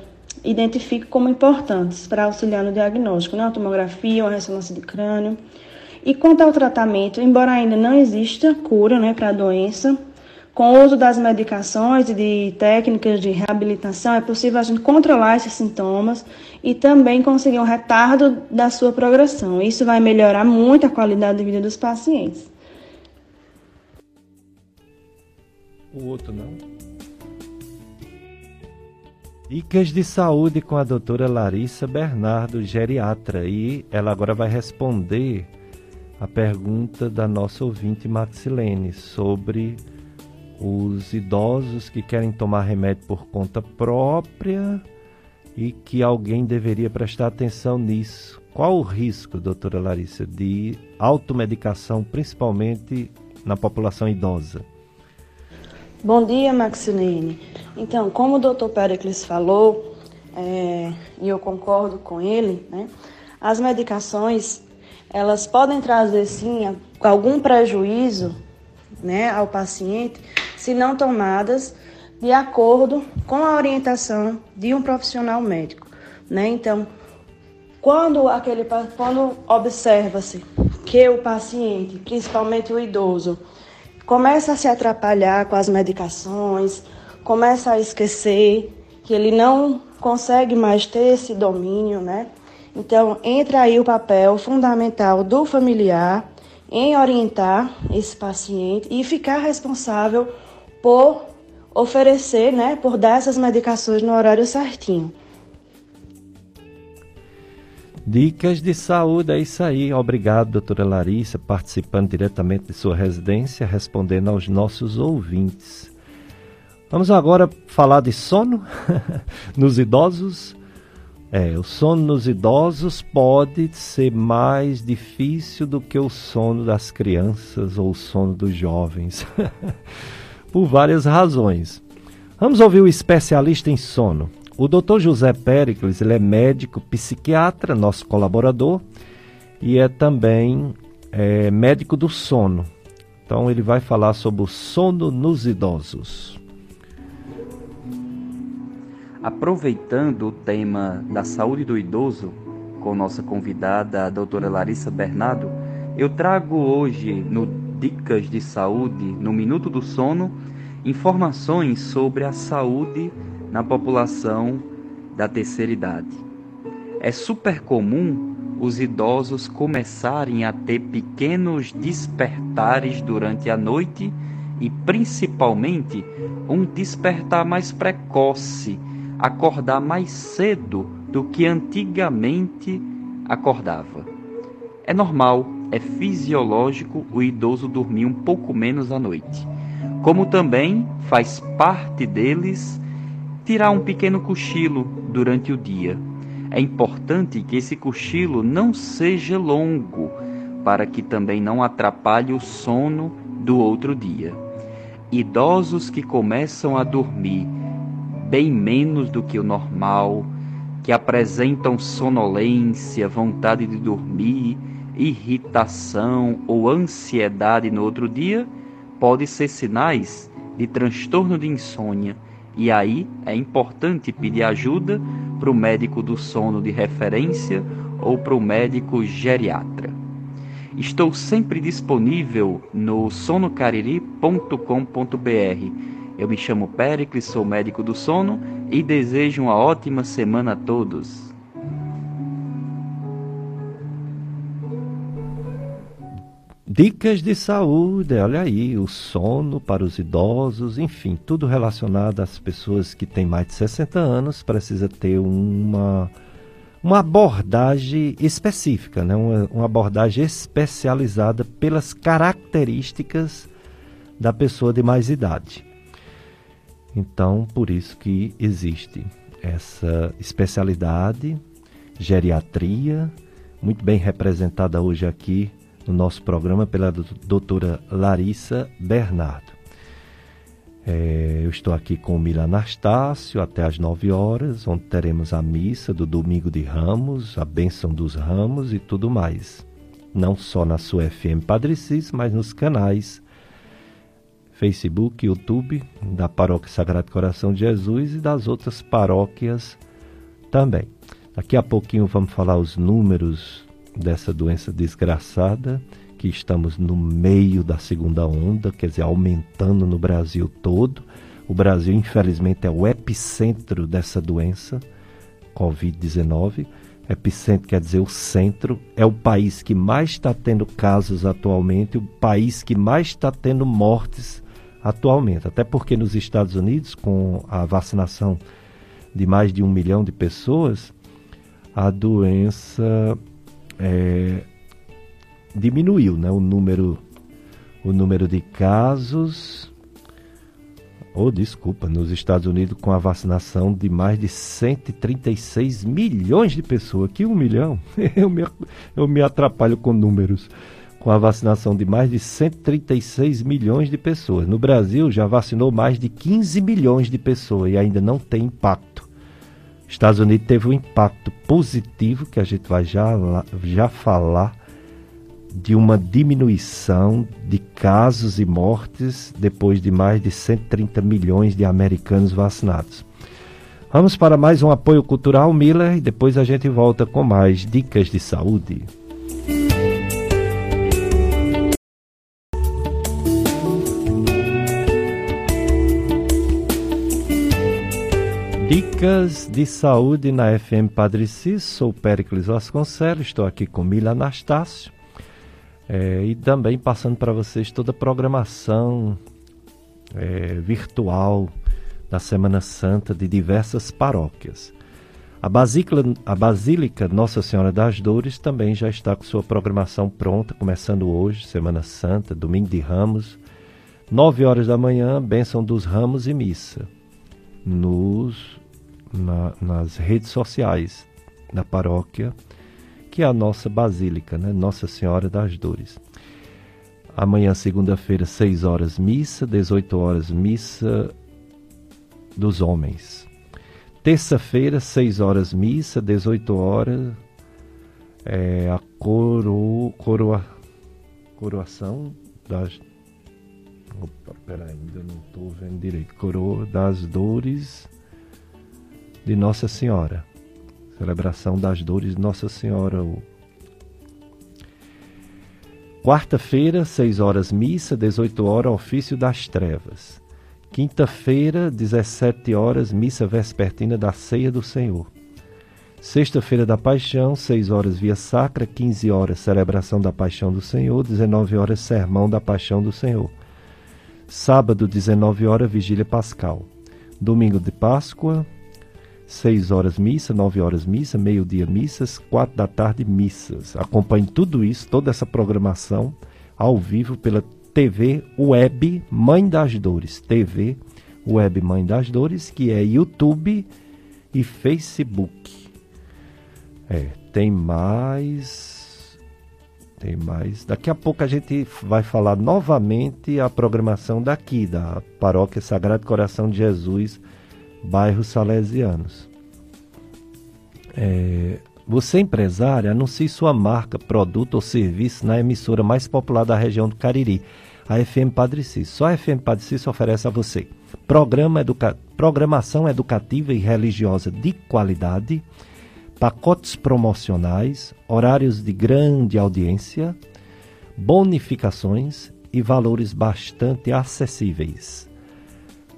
identifica como importantes para auxiliar no diagnóstico, né? uma tomografia, uma ressonância de crânio. E quanto ao tratamento, embora ainda não exista cura né, para a doença, com o uso das medicações e de técnicas de reabilitação, é possível a gente controlar esses sintomas e também conseguir um retardo da sua progressão. Isso vai melhorar muito a qualidade de vida dos pacientes. O outro não? Dicas de saúde com a doutora Larissa Bernardo, geriatra. E ela agora vai responder a pergunta da nossa ouvinte Maxilene sobre os idosos que querem tomar remédio por conta própria e que alguém deveria prestar atenção nisso. Qual o risco, doutora Larissa, de automedicação, principalmente na população idosa? Bom dia, Maxilene. Então, como o doutor Pericles falou, é, e eu concordo com ele, né, as medicações elas podem trazer sim algum prejuízo né, ao paciente se não tomadas de acordo com a orientação de um profissional médico. Né? Então, quando, aquele, quando observa-se que o paciente, principalmente o idoso, começa a se atrapalhar com as medicações, começa a esquecer que ele não consegue mais ter esse domínio, né? Então, entra aí o papel fundamental do familiar em orientar esse paciente e ficar responsável por oferecer, né, por dar essas medicações no horário certinho. Dicas de saúde, é isso aí. Obrigado, doutora Larissa, participando diretamente de sua residência, respondendo aos nossos ouvintes. Vamos agora falar de sono nos idosos. É, o sono nos idosos pode ser mais difícil do que o sono das crianças ou o sono dos jovens, por várias razões. Vamos ouvir o especialista em sono, o Dr. José Pericles, ele é médico psiquiatra, nosso colaborador, e é também é, médico do sono. Então ele vai falar sobre o sono nos idosos. Aproveitando o tema da saúde do idoso, com nossa convidada, a doutora Larissa Bernardo, eu trago hoje no Dicas de Saúde, no Minuto do Sono, informações sobre a saúde na população da terceira idade. É super comum os idosos começarem a ter pequenos despertares durante a noite e principalmente um despertar mais precoce, acordar mais cedo do que antigamente acordava. É normal, é fisiológico o idoso dormir um pouco menos à noite. Como também faz parte deles tirar um pequeno cochilo durante o dia. É importante que esse cochilo não seja longo, para que também não atrapalhe o sono do outro dia. Idosos que começam a dormir bem menos do que o normal, que apresentam sonolência, vontade de dormir, irritação ou ansiedade no outro dia, pode ser sinais de transtorno de insônia e aí é importante pedir ajuda para o médico do sono de referência ou para o médico geriatra. Estou sempre disponível no sonocariri.com.br. Eu me chamo Pericles, sou médico do sono e desejo uma ótima semana a todos. Dicas de saúde, olha aí, o sono para os idosos, enfim, tudo relacionado às pessoas que têm mais de 60 anos precisa ter uma, uma abordagem específica, né? uma, uma abordagem especializada pelas características da pessoa de mais idade. Então, por isso que existe essa especialidade, geriatria, muito bem representada hoje aqui no nosso programa pela doutora Larissa Bernardo. É, eu estou aqui com o Mila Anastácio até às 9 horas, onde teremos a missa do Domingo de Ramos, a bênção dos ramos e tudo mais. Não só na sua FM Padre Cis, mas nos canais Facebook, YouTube, da Paróquia Sagrado Coração de Jesus e das outras paróquias também. Daqui a pouquinho vamos falar os números dessa doença desgraçada, que estamos no meio da segunda onda, quer dizer, aumentando no Brasil todo. O Brasil, infelizmente, é o epicentro dessa doença, Covid-19. Epicentro quer dizer o centro, é o país que mais está tendo casos atualmente, o país que mais está tendo mortes atualmente. Até porque nos Estados Unidos, com a vacinação de mais de um milhão de pessoas, a doença é, diminuiu, né? O número, o número de casos, ou oh, desculpa, nos Estados Unidos com a vacinação de mais de 136 milhões de pessoas. Que um milhão? Eu me, eu me atrapalho com números. Com a vacinação de mais de 136 milhões de pessoas. No Brasil já vacinou mais de 15 milhões de pessoas e ainda não tem impacto. Estados Unidos teve um impacto positivo que a gente vai já, já falar de uma diminuição de casos e mortes depois de mais de 130 milhões de americanos vacinados. Vamos para mais um apoio cultural, Miller, e depois a gente volta com mais dicas de saúde. Dicas de saúde na FM Padre Cis, sou Péricles Vasconcelos, estou aqui com Mila Anastácio. É, e também passando para vocês toda a programação é, virtual da Semana Santa de diversas paróquias. A Basílica, a Basílica Nossa Senhora das Dores também já está com sua programação pronta, começando hoje, Semana Santa, Domingo de Ramos, 9 horas da manhã, Bênção dos Ramos e Missa, nos, na, nas redes sociais da paróquia que é a nossa basílica, né? Nossa Senhora das Dores. Amanhã, segunda-feira, 6 horas, missa, 18 horas, missa dos homens. Terça-feira, 6 horas, missa, 18 horas, é, a coro, coroa, coroação das. Opa, peraí, ainda não estou vendo direito. Coroa das dores de Nossa Senhora. Celebração das dores de Nossa Senhora. Quarta-feira, 6 horas missa, 18 horas ofício das trevas. Quinta-feira, 17 horas missa vespertina da ceia do Senhor. Sexta-feira da Paixão, 6 horas via sacra, 15 horas celebração da Paixão do Senhor, 19 horas sermão da Paixão do Senhor. Sábado, 19 horas vigília pascal. Domingo de Páscoa, 6 horas missa, 9 horas missa, meio-dia missas, 4 da tarde missas. Acompanhe tudo isso, toda essa programação ao vivo pela TV Web Mãe das Dores. TV Web Mãe das Dores, que é YouTube e Facebook. É, tem mais. Tem mais. Daqui a pouco a gente vai falar novamente a programação daqui, da Paróquia Sagrado Coração de Jesus bairros salesianos. É, você, empresário, anuncie sua marca, produto ou serviço na emissora mais popular da região do Cariri, a FM Padre Cis. Só a FM Padre Cis oferece a você programa educa programação educativa e religiosa de qualidade, pacotes promocionais, horários de grande audiência, bonificações e valores bastante acessíveis.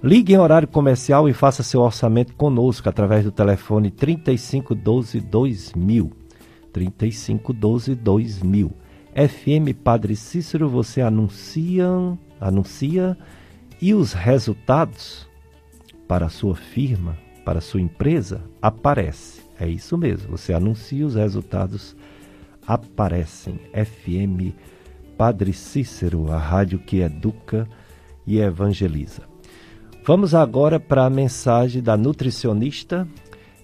Ligue em horário comercial e faça seu orçamento conosco através do telefone 3512 2000. 3512 2000. FM Padre Cícero, você anuncia, anuncia e os resultados para a sua firma, para a sua empresa, aparece. É isso mesmo, você anuncia os resultados aparecem. FM Padre Cícero, a rádio que educa e evangeliza. Vamos agora para a mensagem da nutricionista,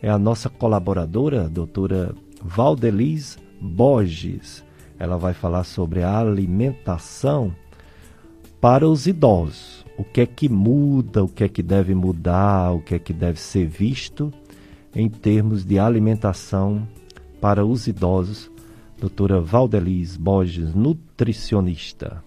é a nossa colaboradora, a doutora Valdeliz Borges. Ela vai falar sobre a alimentação para os idosos. O que é que muda, o que é que deve mudar, o que é que deve ser visto em termos de alimentação para os idosos. Doutora Valdeliz Borges, nutricionista.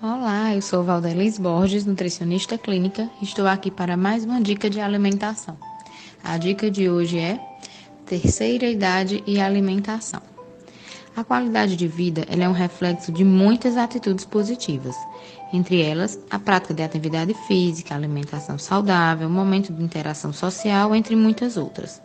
Olá, eu sou Valdelis Borges, nutricionista clínica, estou aqui para mais uma dica de alimentação. A dica de hoje é terceira idade e alimentação. A qualidade de vida é um reflexo de muitas atitudes positivas, entre elas a prática de atividade física, alimentação saudável, momento de interação social, entre muitas outras.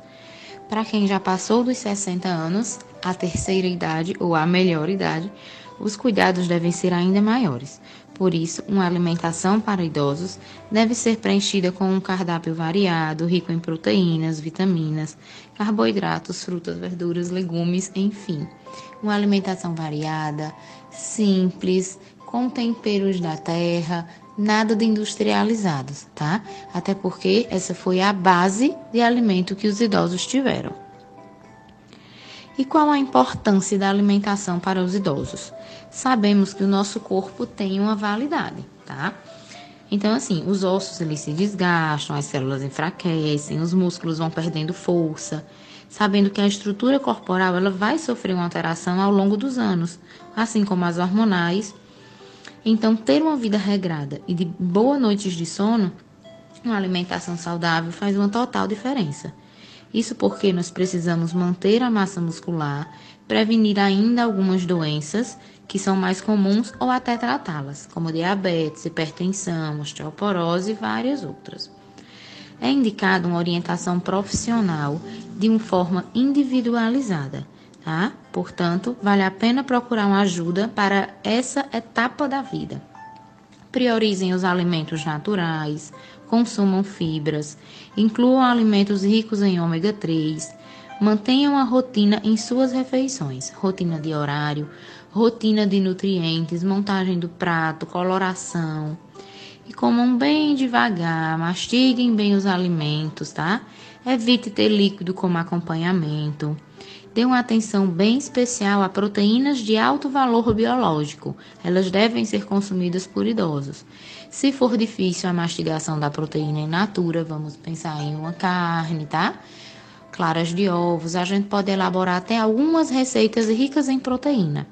Para quem já passou dos 60 anos, a terceira idade ou a melhor idade os cuidados devem ser ainda maiores. Por isso, uma alimentação para idosos deve ser preenchida com um cardápio variado, rico em proteínas, vitaminas, carboidratos, frutas, verduras, legumes, enfim. Uma alimentação variada, simples, com temperos da terra, nada de industrializados, tá? Até porque essa foi a base de alimento que os idosos tiveram. E qual a importância da alimentação para os idosos? Sabemos que o nosso corpo tem uma validade, tá? Então, assim, os ossos eles se desgastam, as células enfraquecem, os músculos vão perdendo força, sabendo que a estrutura corporal ela vai sofrer uma alteração ao longo dos anos, assim como as hormonais. Então, ter uma vida regrada e de boas noites de sono, uma alimentação saudável faz uma total diferença. Isso porque nós precisamos manter a massa muscular, prevenir ainda algumas doenças que são mais comuns ou até tratá-las, como diabetes, hipertensão, osteoporose e várias outras. É indicado uma orientação profissional de uma forma individualizada, tá? Portanto, vale a pena procurar uma ajuda para essa etapa da vida. Priorizem os alimentos naturais, consumam fibras, incluam alimentos ricos em ômega 3, mantenham a rotina em suas refeições, rotina de horário, rotina de nutrientes, montagem do prato, coloração. E comam bem devagar, mastiguem bem os alimentos, tá? Evite ter líquido como acompanhamento. Dê uma atenção bem especial a proteínas de alto valor biológico. Elas devem ser consumidas por idosos. Se for difícil a mastigação da proteína in natura, vamos pensar em uma carne, tá? Claras de ovos. A gente pode elaborar até algumas receitas ricas em proteína.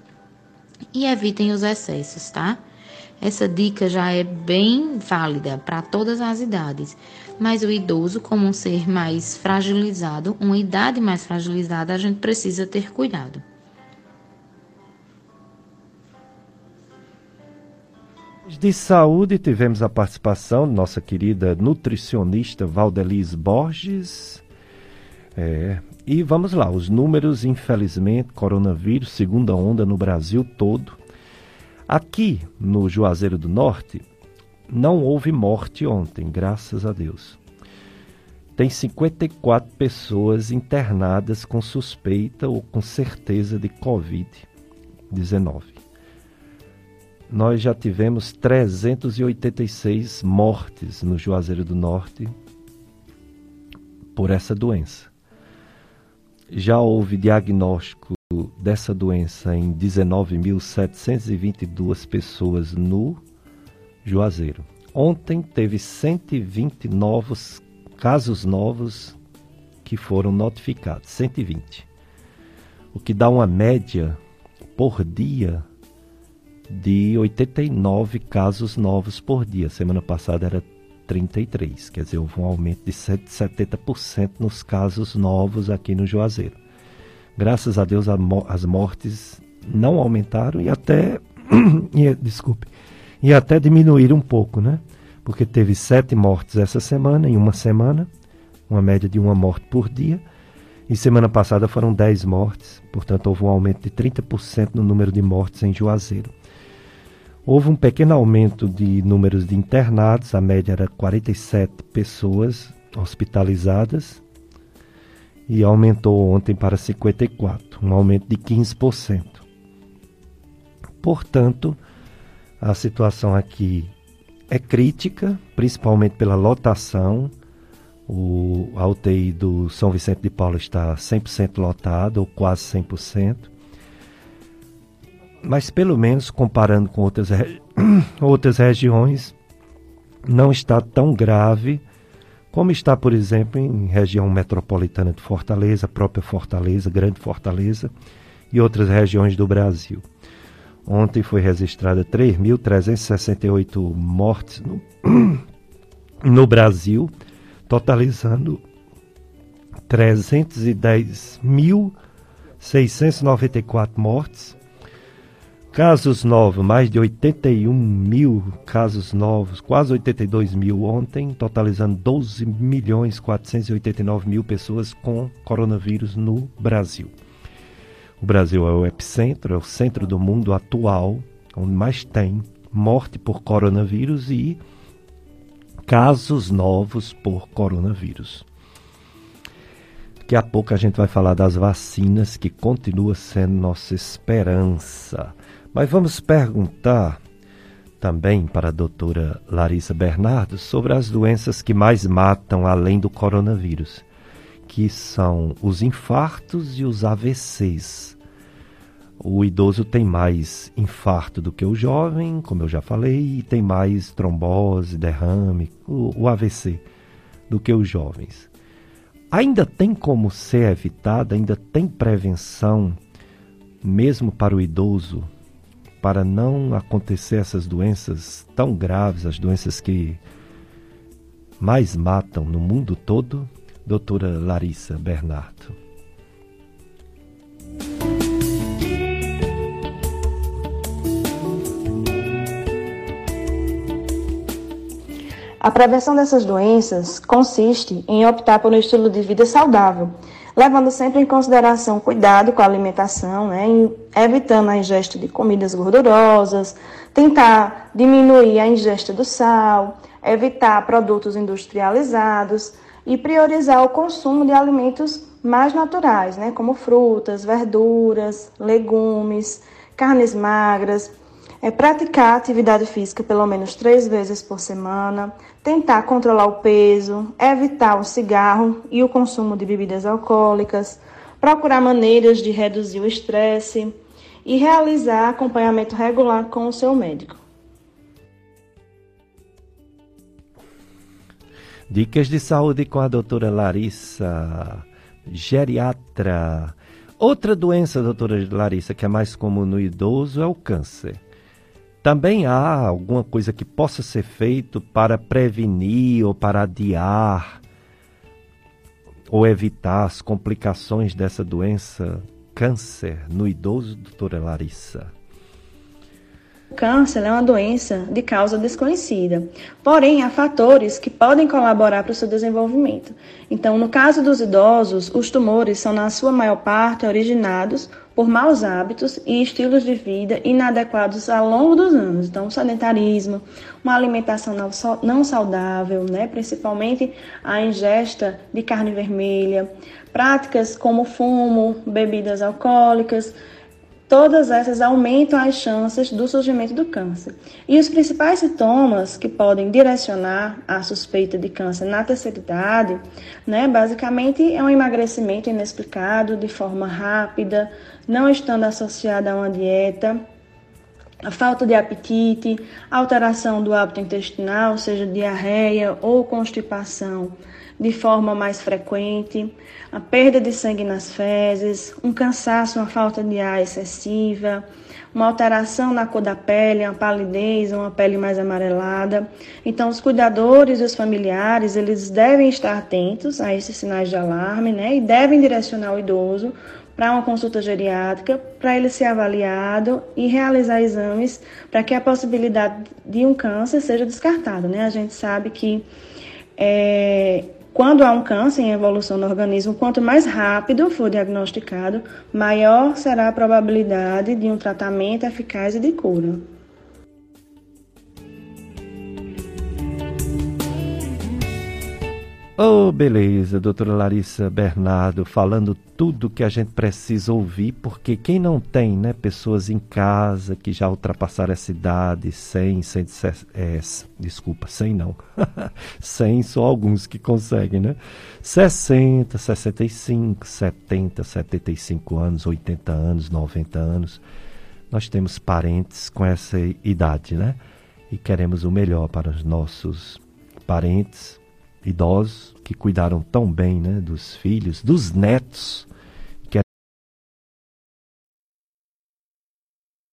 E evitem os excessos, tá? Essa dica já é bem válida para todas as idades, mas o idoso, como um ser mais fragilizado, uma idade mais fragilizada, a gente precisa ter cuidado. De saúde, tivemos a participação de nossa querida nutricionista Valdeliz Borges. É, e vamos lá, os números, infelizmente, coronavírus, segunda onda no Brasil todo. Aqui no Juazeiro do Norte, não houve morte ontem, graças a Deus. Tem 54 pessoas internadas com suspeita ou com certeza de Covid-19 nós já tivemos 386 mortes no Juazeiro do Norte por essa doença. Já houve diagnóstico dessa doença em 19.722 pessoas no Juazeiro. Ontem teve 120 novos casos novos que foram notificados, 120. O que dá uma média por dia de 89 casos novos por dia. Semana passada era 33, quer dizer, houve um aumento de 70% nos casos novos aqui no Juazeiro. Graças a Deus as mortes não aumentaram e até desculpe, e até diminuíram um pouco, né? Porque teve sete mortes essa semana, em uma semana, uma média de uma morte por dia. E semana passada foram 10 mortes, portanto houve um aumento de 30% no número de mortes em Juazeiro. Houve um pequeno aumento de números de internados, a média era 47 pessoas hospitalizadas e aumentou ontem para 54, um aumento de 15%. Portanto, a situação aqui é crítica, principalmente pela lotação. O, a UTI do São Vicente de Paulo está 100% lotado, ou quase 100% mas pelo menos comparando com outras, outras regiões, não está tão grave como está, por exemplo, em região metropolitana de Fortaleza, própria Fortaleza, Grande Fortaleza e outras regiões do Brasil. Ontem foi registrada 3.368 mortes no, no Brasil, totalizando 310.694 mortes Casos novos, mais de 81 mil casos novos, quase 82 mil ontem, totalizando 12 milhões 489 mil pessoas com coronavírus no Brasil. O Brasil é o epicentro, é o centro do mundo atual, onde mais tem morte por coronavírus e casos novos por coronavírus. Daqui a pouco a gente vai falar das vacinas, que continua sendo nossa esperança. Mas vamos perguntar também para a doutora Larissa Bernardo sobre as doenças que mais matam além do coronavírus, que são os infartos e os AVCs. O idoso tem mais infarto do que o jovem, como eu já falei, e tem mais trombose, derrame, o, o AVC, do que os jovens. Ainda tem como ser evitado, ainda tem prevenção, mesmo para o idoso, para não acontecer essas doenças tão graves, as doenças que mais matam no mundo todo? Doutora Larissa Bernardo. A prevenção dessas doenças consiste em optar por um estilo de vida saudável, levando sempre em consideração cuidado com a alimentação, né, evitando a ingesta de comidas gordurosas, tentar diminuir a ingesta do sal, evitar produtos industrializados e priorizar o consumo de alimentos mais naturais, né, como frutas, verduras, legumes, carnes magras, é praticar atividade física pelo menos três vezes por semana, tentar controlar o peso, evitar o cigarro e o consumo de bebidas alcoólicas, procurar maneiras de reduzir o estresse e realizar acompanhamento regular com o seu médico. Dicas de saúde com a doutora Larissa, geriatra. Outra doença, doutora Larissa, que é mais comum no idoso é o câncer. Também há alguma coisa que possa ser feito para prevenir ou para adiar ou evitar as complicações dessa doença câncer no idoso, doutora Larissa? O câncer é uma doença de causa desconhecida, porém há fatores que podem colaborar para o seu desenvolvimento. Então, no caso dos idosos, os tumores são, na sua maior parte, originados por maus hábitos e estilos de vida inadequados ao longo dos anos. Então, sedentarismo, uma alimentação não saudável, né? principalmente a ingesta de carne vermelha, práticas como fumo, bebidas alcoólicas, Todas essas aumentam as chances do surgimento do câncer. E os principais sintomas que podem direcionar a suspeita de câncer na terceira idade, né, basicamente é um emagrecimento inexplicado de forma rápida, não estando associada a uma dieta, a falta de apetite, alteração do hábito intestinal, seja diarreia ou constipação de forma mais frequente, a perda de sangue nas fezes, um cansaço, uma falta de ar excessiva, uma alteração na cor da pele, uma palidez, uma pele mais amarelada. Então, os cuidadores e os familiares, eles devem estar atentos a esses sinais de alarme, né? E devem direcionar o idoso para uma consulta geriátrica, para ele ser avaliado e realizar exames para que a possibilidade de um câncer seja descartada, né? A gente sabe que é, quando há um câncer em evolução no organismo, quanto mais rápido for diagnosticado, maior será a probabilidade de um tratamento eficaz e de cura. Oh, beleza, doutora Larissa Bernardo, falando tudo que a gente precisa ouvir, porque quem não tem, né, pessoas em casa que já ultrapassaram essa idade, 100, 100 é, desculpa, 100 não, 100 só alguns que conseguem, né, 60, 65, 70, 75 anos, 80 anos, 90 anos, nós temos parentes com essa idade, né, e queremos o melhor para os nossos parentes, idosos que cuidaram tão bem né, dos filhos, dos netos. Que...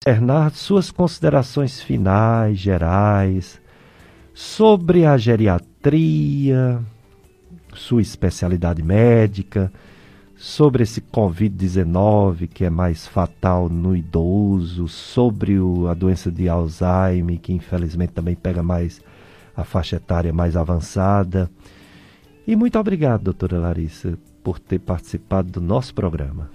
Bernardo, suas considerações finais, gerais, sobre a geriatria, sua especialidade médica, sobre esse Covid-19 que é mais fatal no idoso, sobre o, a doença de Alzheimer, que infelizmente também pega mais a faixa etária mais avançada. E muito obrigado, doutora Larissa, por ter participado do nosso programa.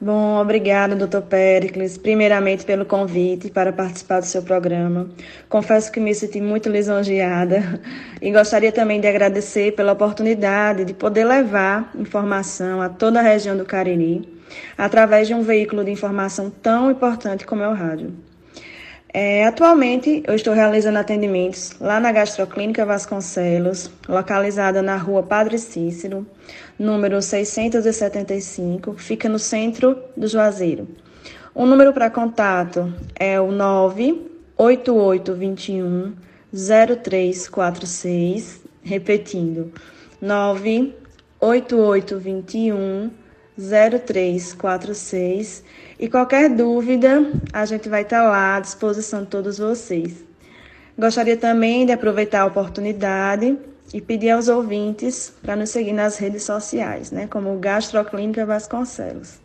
Bom, obrigada, doutor Pericles, primeiramente pelo convite para participar do seu programa. Confesso que me senti muito lisonjeada e gostaria também de agradecer pela oportunidade de poder levar informação a toda a região do Cariri através de um veículo de informação tão importante como é o rádio. É, atualmente, eu estou realizando atendimentos lá na Gastroclínica Vasconcelos, localizada na rua Padre Cícero, número 675, fica no centro do Juazeiro. O número para contato é o 98821 0346, repetindo, 98821 0346 e qualquer dúvida, a gente vai estar lá à disposição de todos vocês. Gostaria também de aproveitar a oportunidade e pedir aos ouvintes para nos seguir nas redes sociais, né, como Gastroclínica Vasconcelos.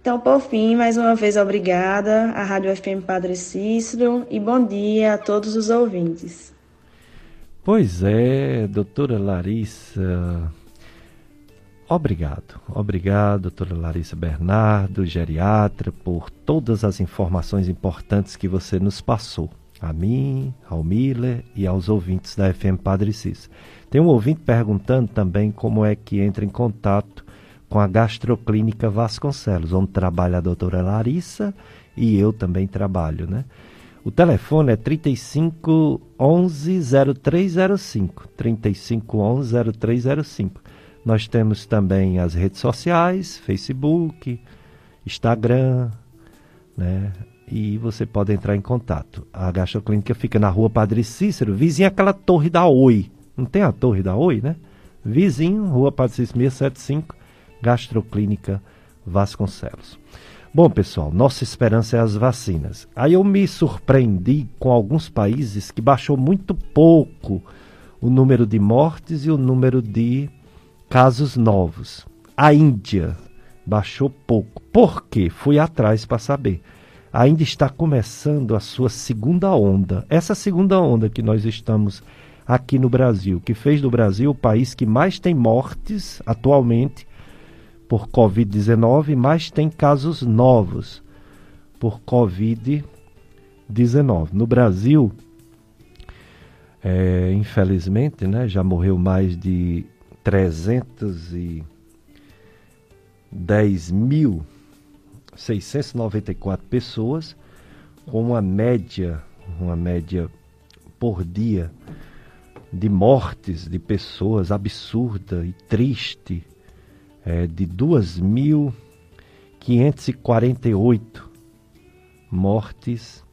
Então, por fim, mais uma vez obrigada à Rádio FM Padre Cícero e bom dia a todos os ouvintes. Pois é, doutora Larissa, Obrigado, obrigado, doutora Larissa Bernardo, geriatra, por todas as informações importantes que você nos passou. A mim, ao Miller e aos ouvintes da FM Padre Cis. Tem um ouvinte perguntando também como é que entra em contato com a Gastroclínica Vasconcelos, onde trabalha a doutora Larissa e eu também trabalho, né? O telefone é 35 11 0305. 35 11 0305. Nós temos também as redes sociais, Facebook, Instagram, né? E você pode entrar em contato. A Gastroclínica fica na rua Padre Cícero, vizinho àquela torre da Oi. Não tem a torre da Oi, né? Vizinho, rua Padre Cícero 675, Gastroclínica Vasconcelos. Bom, pessoal, nossa esperança é as vacinas. Aí eu me surpreendi com alguns países que baixou muito pouco o número de mortes e o número de casos novos. A Índia baixou pouco. Por quê? Fui atrás para saber. Ainda está começando a sua segunda onda. Essa segunda onda que nós estamos aqui no Brasil, que fez do Brasil o país que mais tem mortes atualmente por Covid-19, mais tem casos novos por Covid-19. No Brasil, é, infelizmente, né, já morreu mais de 310.694 pessoas, com uma média, uma média por dia de mortes de pessoas absurda e triste, é, de 2.548 mortes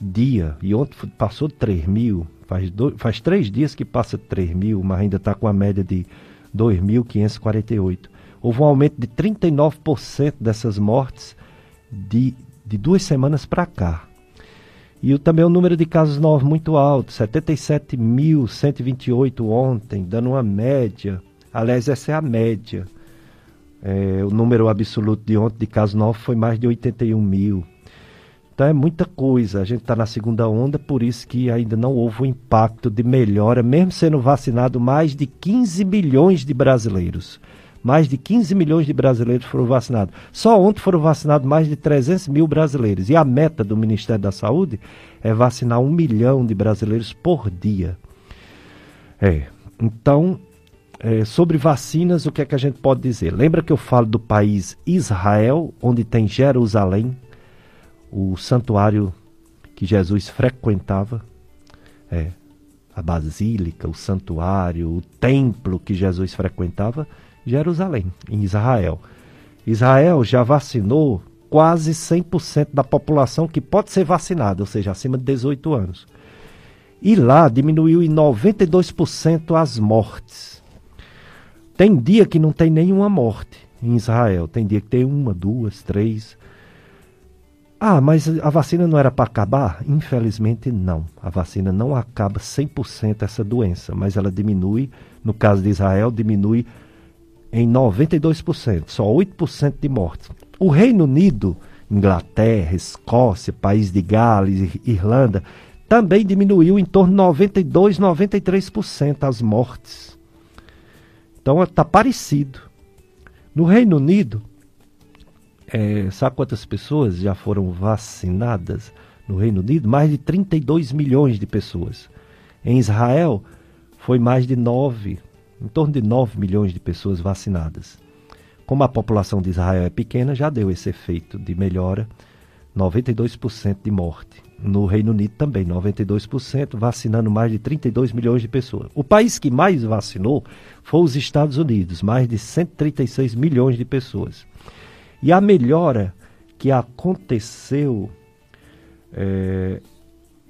dia. E ontem passou 3 mil. Faz, dois, faz três dias que passa 3 mil, mas ainda está com a média de 2.548. Houve um aumento de 39% dessas mortes de, de duas semanas para cá. E também o número de casos novos muito alto, 77.128 ontem, dando uma média. Aliás, essa é a média. É, o número absoluto de ontem de casos novos foi mais de 81 mil. Então é muita coisa. A gente está na segunda onda, por isso que ainda não houve um impacto de melhora, mesmo sendo vacinado mais de 15 milhões de brasileiros. Mais de 15 milhões de brasileiros foram vacinados. Só ontem foram vacinados mais de 300 mil brasileiros. E a meta do Ministério da Saúde é vacinar um milhão de brasileiros por dia. É. Então, é, sobre vacinas, o que é que a gente pode dizer? Lembra que eu falo do país Israel, onde tem Jerusalém, o santuário que Jesus frequentava, é, a basílica, o santuário, o templo que Jesus frequentava, Jerusalém, em Israel. Israel já vacinou quase 100% da população que pode ser vacinada, ou seja, acima de 18 anos. E lá diminuiu em 92% as mortes. Tem dia que não tem nenhuma morte em Israel, tem dia que tem uma, duas, três. Ah, mas a vacina não era para acabar? Infelizmente, não. A vacina não acaba 100% essa doença, mas ela diminui, no caso de Israel, diminui em 92%, só 8% de mortes. O Reino Unido, Inglaterra, Escócia, País de Gales, Irlanda, também diminuiu em torno de 92, 93% as mortes. Então está parecido. No Reino Unido, É, sabe quantas pessoas já foram vacinadas no Reino Unido? Mais de 32 milhões de pessoas. Em Israel, foi mais de 9, em torno de 9 milhões de pessoas vacinadas. Como a população de Israel é pequena, já deu esse efeito de melhora, 92% de morte. No Reino Unido também, 92%, vacinando mais de 32 milhões de pessoas. O país que mais vacinou foi os Estados Unidos, mais de 136 milhões de pessoas. E a melhora que aconteceu é,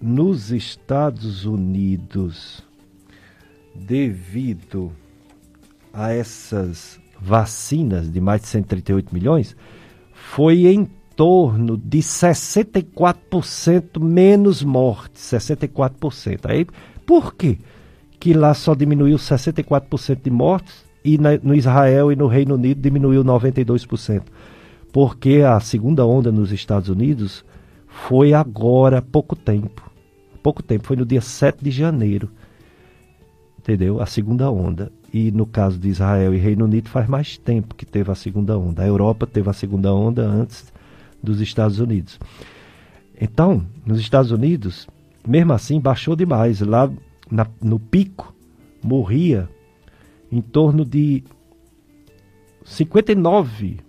nos Estados Unidos devido a essas vacinas de mais de 138 milhões foi em torno de 64% menos mortes, 64%. Aí, por quê? Que lá só diminuiu 64% de mortes e na, no Israel e no Reino Unido diminuiu 92%. Porque a segunda onda nos Estados Unidos foi agora, há pouco tempo. Pouco tempo, foi no dia 7 de janeiro. Entendeu? A segunda onda. E no caso de Israel e Reino Unido faz mais tempo que teve a segunda onda. A Europa teve a segunda onda antes dos Estados Unidos. Então, nos Estados Unidos, mesmo assim, baixou demais. Lá na, no pico, morria em torno de 59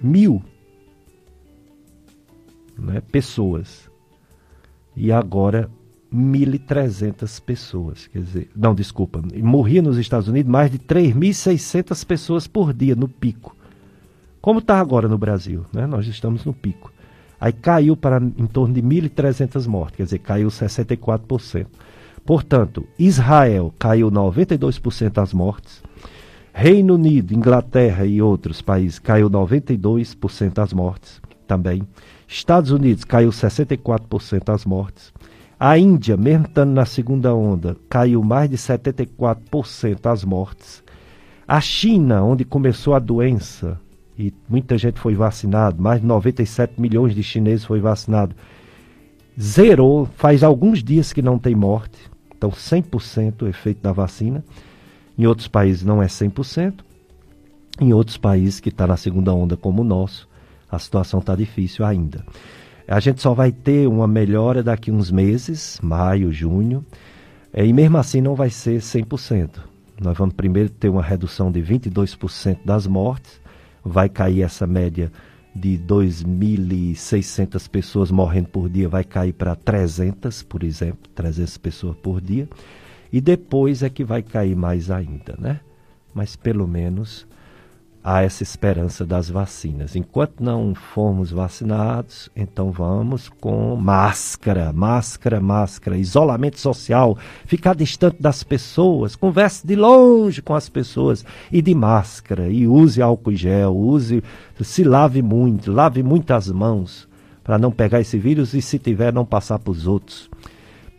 mil né, pessoas. E agora 1.300 pessoas. Quer dizer, não, desculpa, morria nos Estados Unidos mais de 3.600 pessoas por dia no pico. Como está agora no Brasil, né? Nós estamos no pico. Aí caiu para em torno de 1.300 mortes, quer dizer, caiu 64%. Portanto, Israel caiu 92% das mortes. Reino Unido, Inglaterra e outros países caiu 92% das mortes também. Estados Unidos caiu 64% das mortes. A Índia, mesmo estando na segunda onda, caiu mais de 74% das mortes. A China, onde começou a doença, e muita gente foi vacinado, mais de 97 milhões de chineses foi vacinado, zerou, faz alguns dias que não tem morte, então 100% o efeito da vacina. Em outros países não é 100%, em outros países que está na segunda onda como o nosso, a situação está difícil ainda. A gente só vai ter uma melhora daqui uns meses, maio, junho, é, e mesmo assim não vai ser 100%. Nós vamos primeiro ter uma redução de 22% das mortes, vai cair essa média de 2.600 pessoas morrendo por dia, vai cair para 300, por exemplo, 300 pessoas por dia. E depois é que vai cair mais ainda, né? Mas pelo menos há essa esperança das vacinas. Enquanto não formos vacinados, então vamos com máscara, máscara, máscara, isolamento social, ficar distante das pessoas, converse de longe com as pessoas e de máscara, e use álcool gel, use, se lave muito, lave muitas mãos para não pegar esse vírus e se tiver não passar para os outros.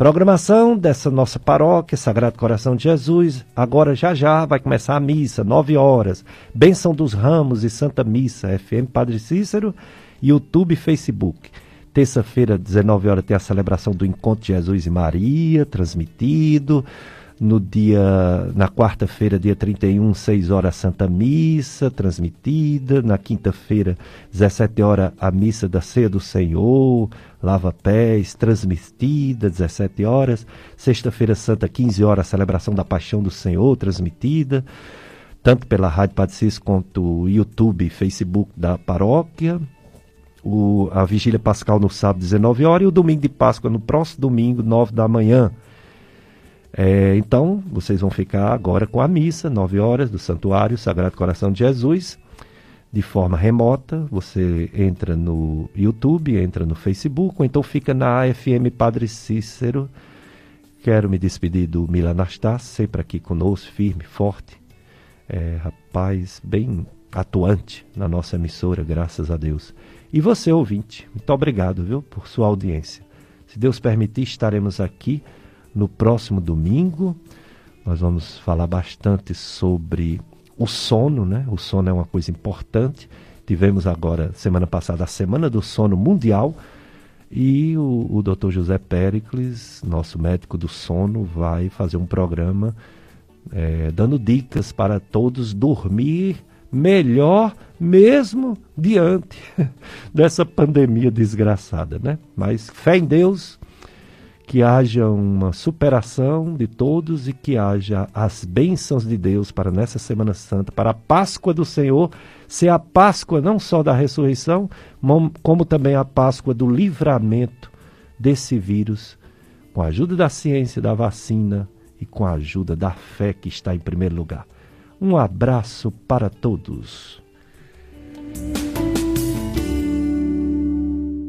Programação dessa nossa paróquia, Sagrado Coração de Jesus. Agora já já vai começar a missa, 9 horas. Bênção dos Ramos e Santa Missa, FM Padre Cícero, YouTube e Facebook. Terça-feira, 19 horas, tem a celebração do Encontro de Jesus e Maria, transmitido. No dia, na quarta-feira, dia 31, 6 horas, Santa Missa, transmitida. Na quinta-feira, 17 horas, a Missa da Ceia do Senhor, Lava Pés, transmitida, 17 horas. Sexta-feira Santa, 15 horas, celebração da Paixão do Senhor, transmitida. Tanto pela Rádio Padecis quanto o YouTube Facebook da paróquia. O, a Vigília Pascal no sábado, 19 horas. E o domingo de Páscoa no próximo domingo, 9 da manhã. É, então, vocês vão ficar agora com a missa, 9 horas, do Santuário Sagrado Coração de Jesus, de forma remota. Você entra no YouTube, entra no Facebook, ou então fica na FM Padre Cícero. Quero me despedir do Milan sempre aqui conosco, firme, forte. É, rapaz, bem atuante na nossa emissora, graças a Deus. E você, ouvinte, muito obrigado, viu, por sua audiência. Se Deus permitir, estaremos aqui no próximo domingo, nós vamos falar bastante sobre o sono, né? O sono é uma coisa importante. Tivemos agora, semana passada, a Semana do Sono Mundial. E o, o Dr. José Pericles, nosso médico do sono, vai fazer um programa é, dando dicas para todos dormir melhor mesmo diante dessa pandemia desgraçada, né? Mas fé em Deus, que haja uma superação de todos e que haja as bênçãos de Deus para nessa Semana Santa, para a Páscoa do Senhor, ser a Páscoa não só da ressurreição, como também a Páscoa do livramento desse vírus, com a ajuda da ciência, da vacina e com a ajuda da fé que está em primeiro lugar. Um abraço para todos.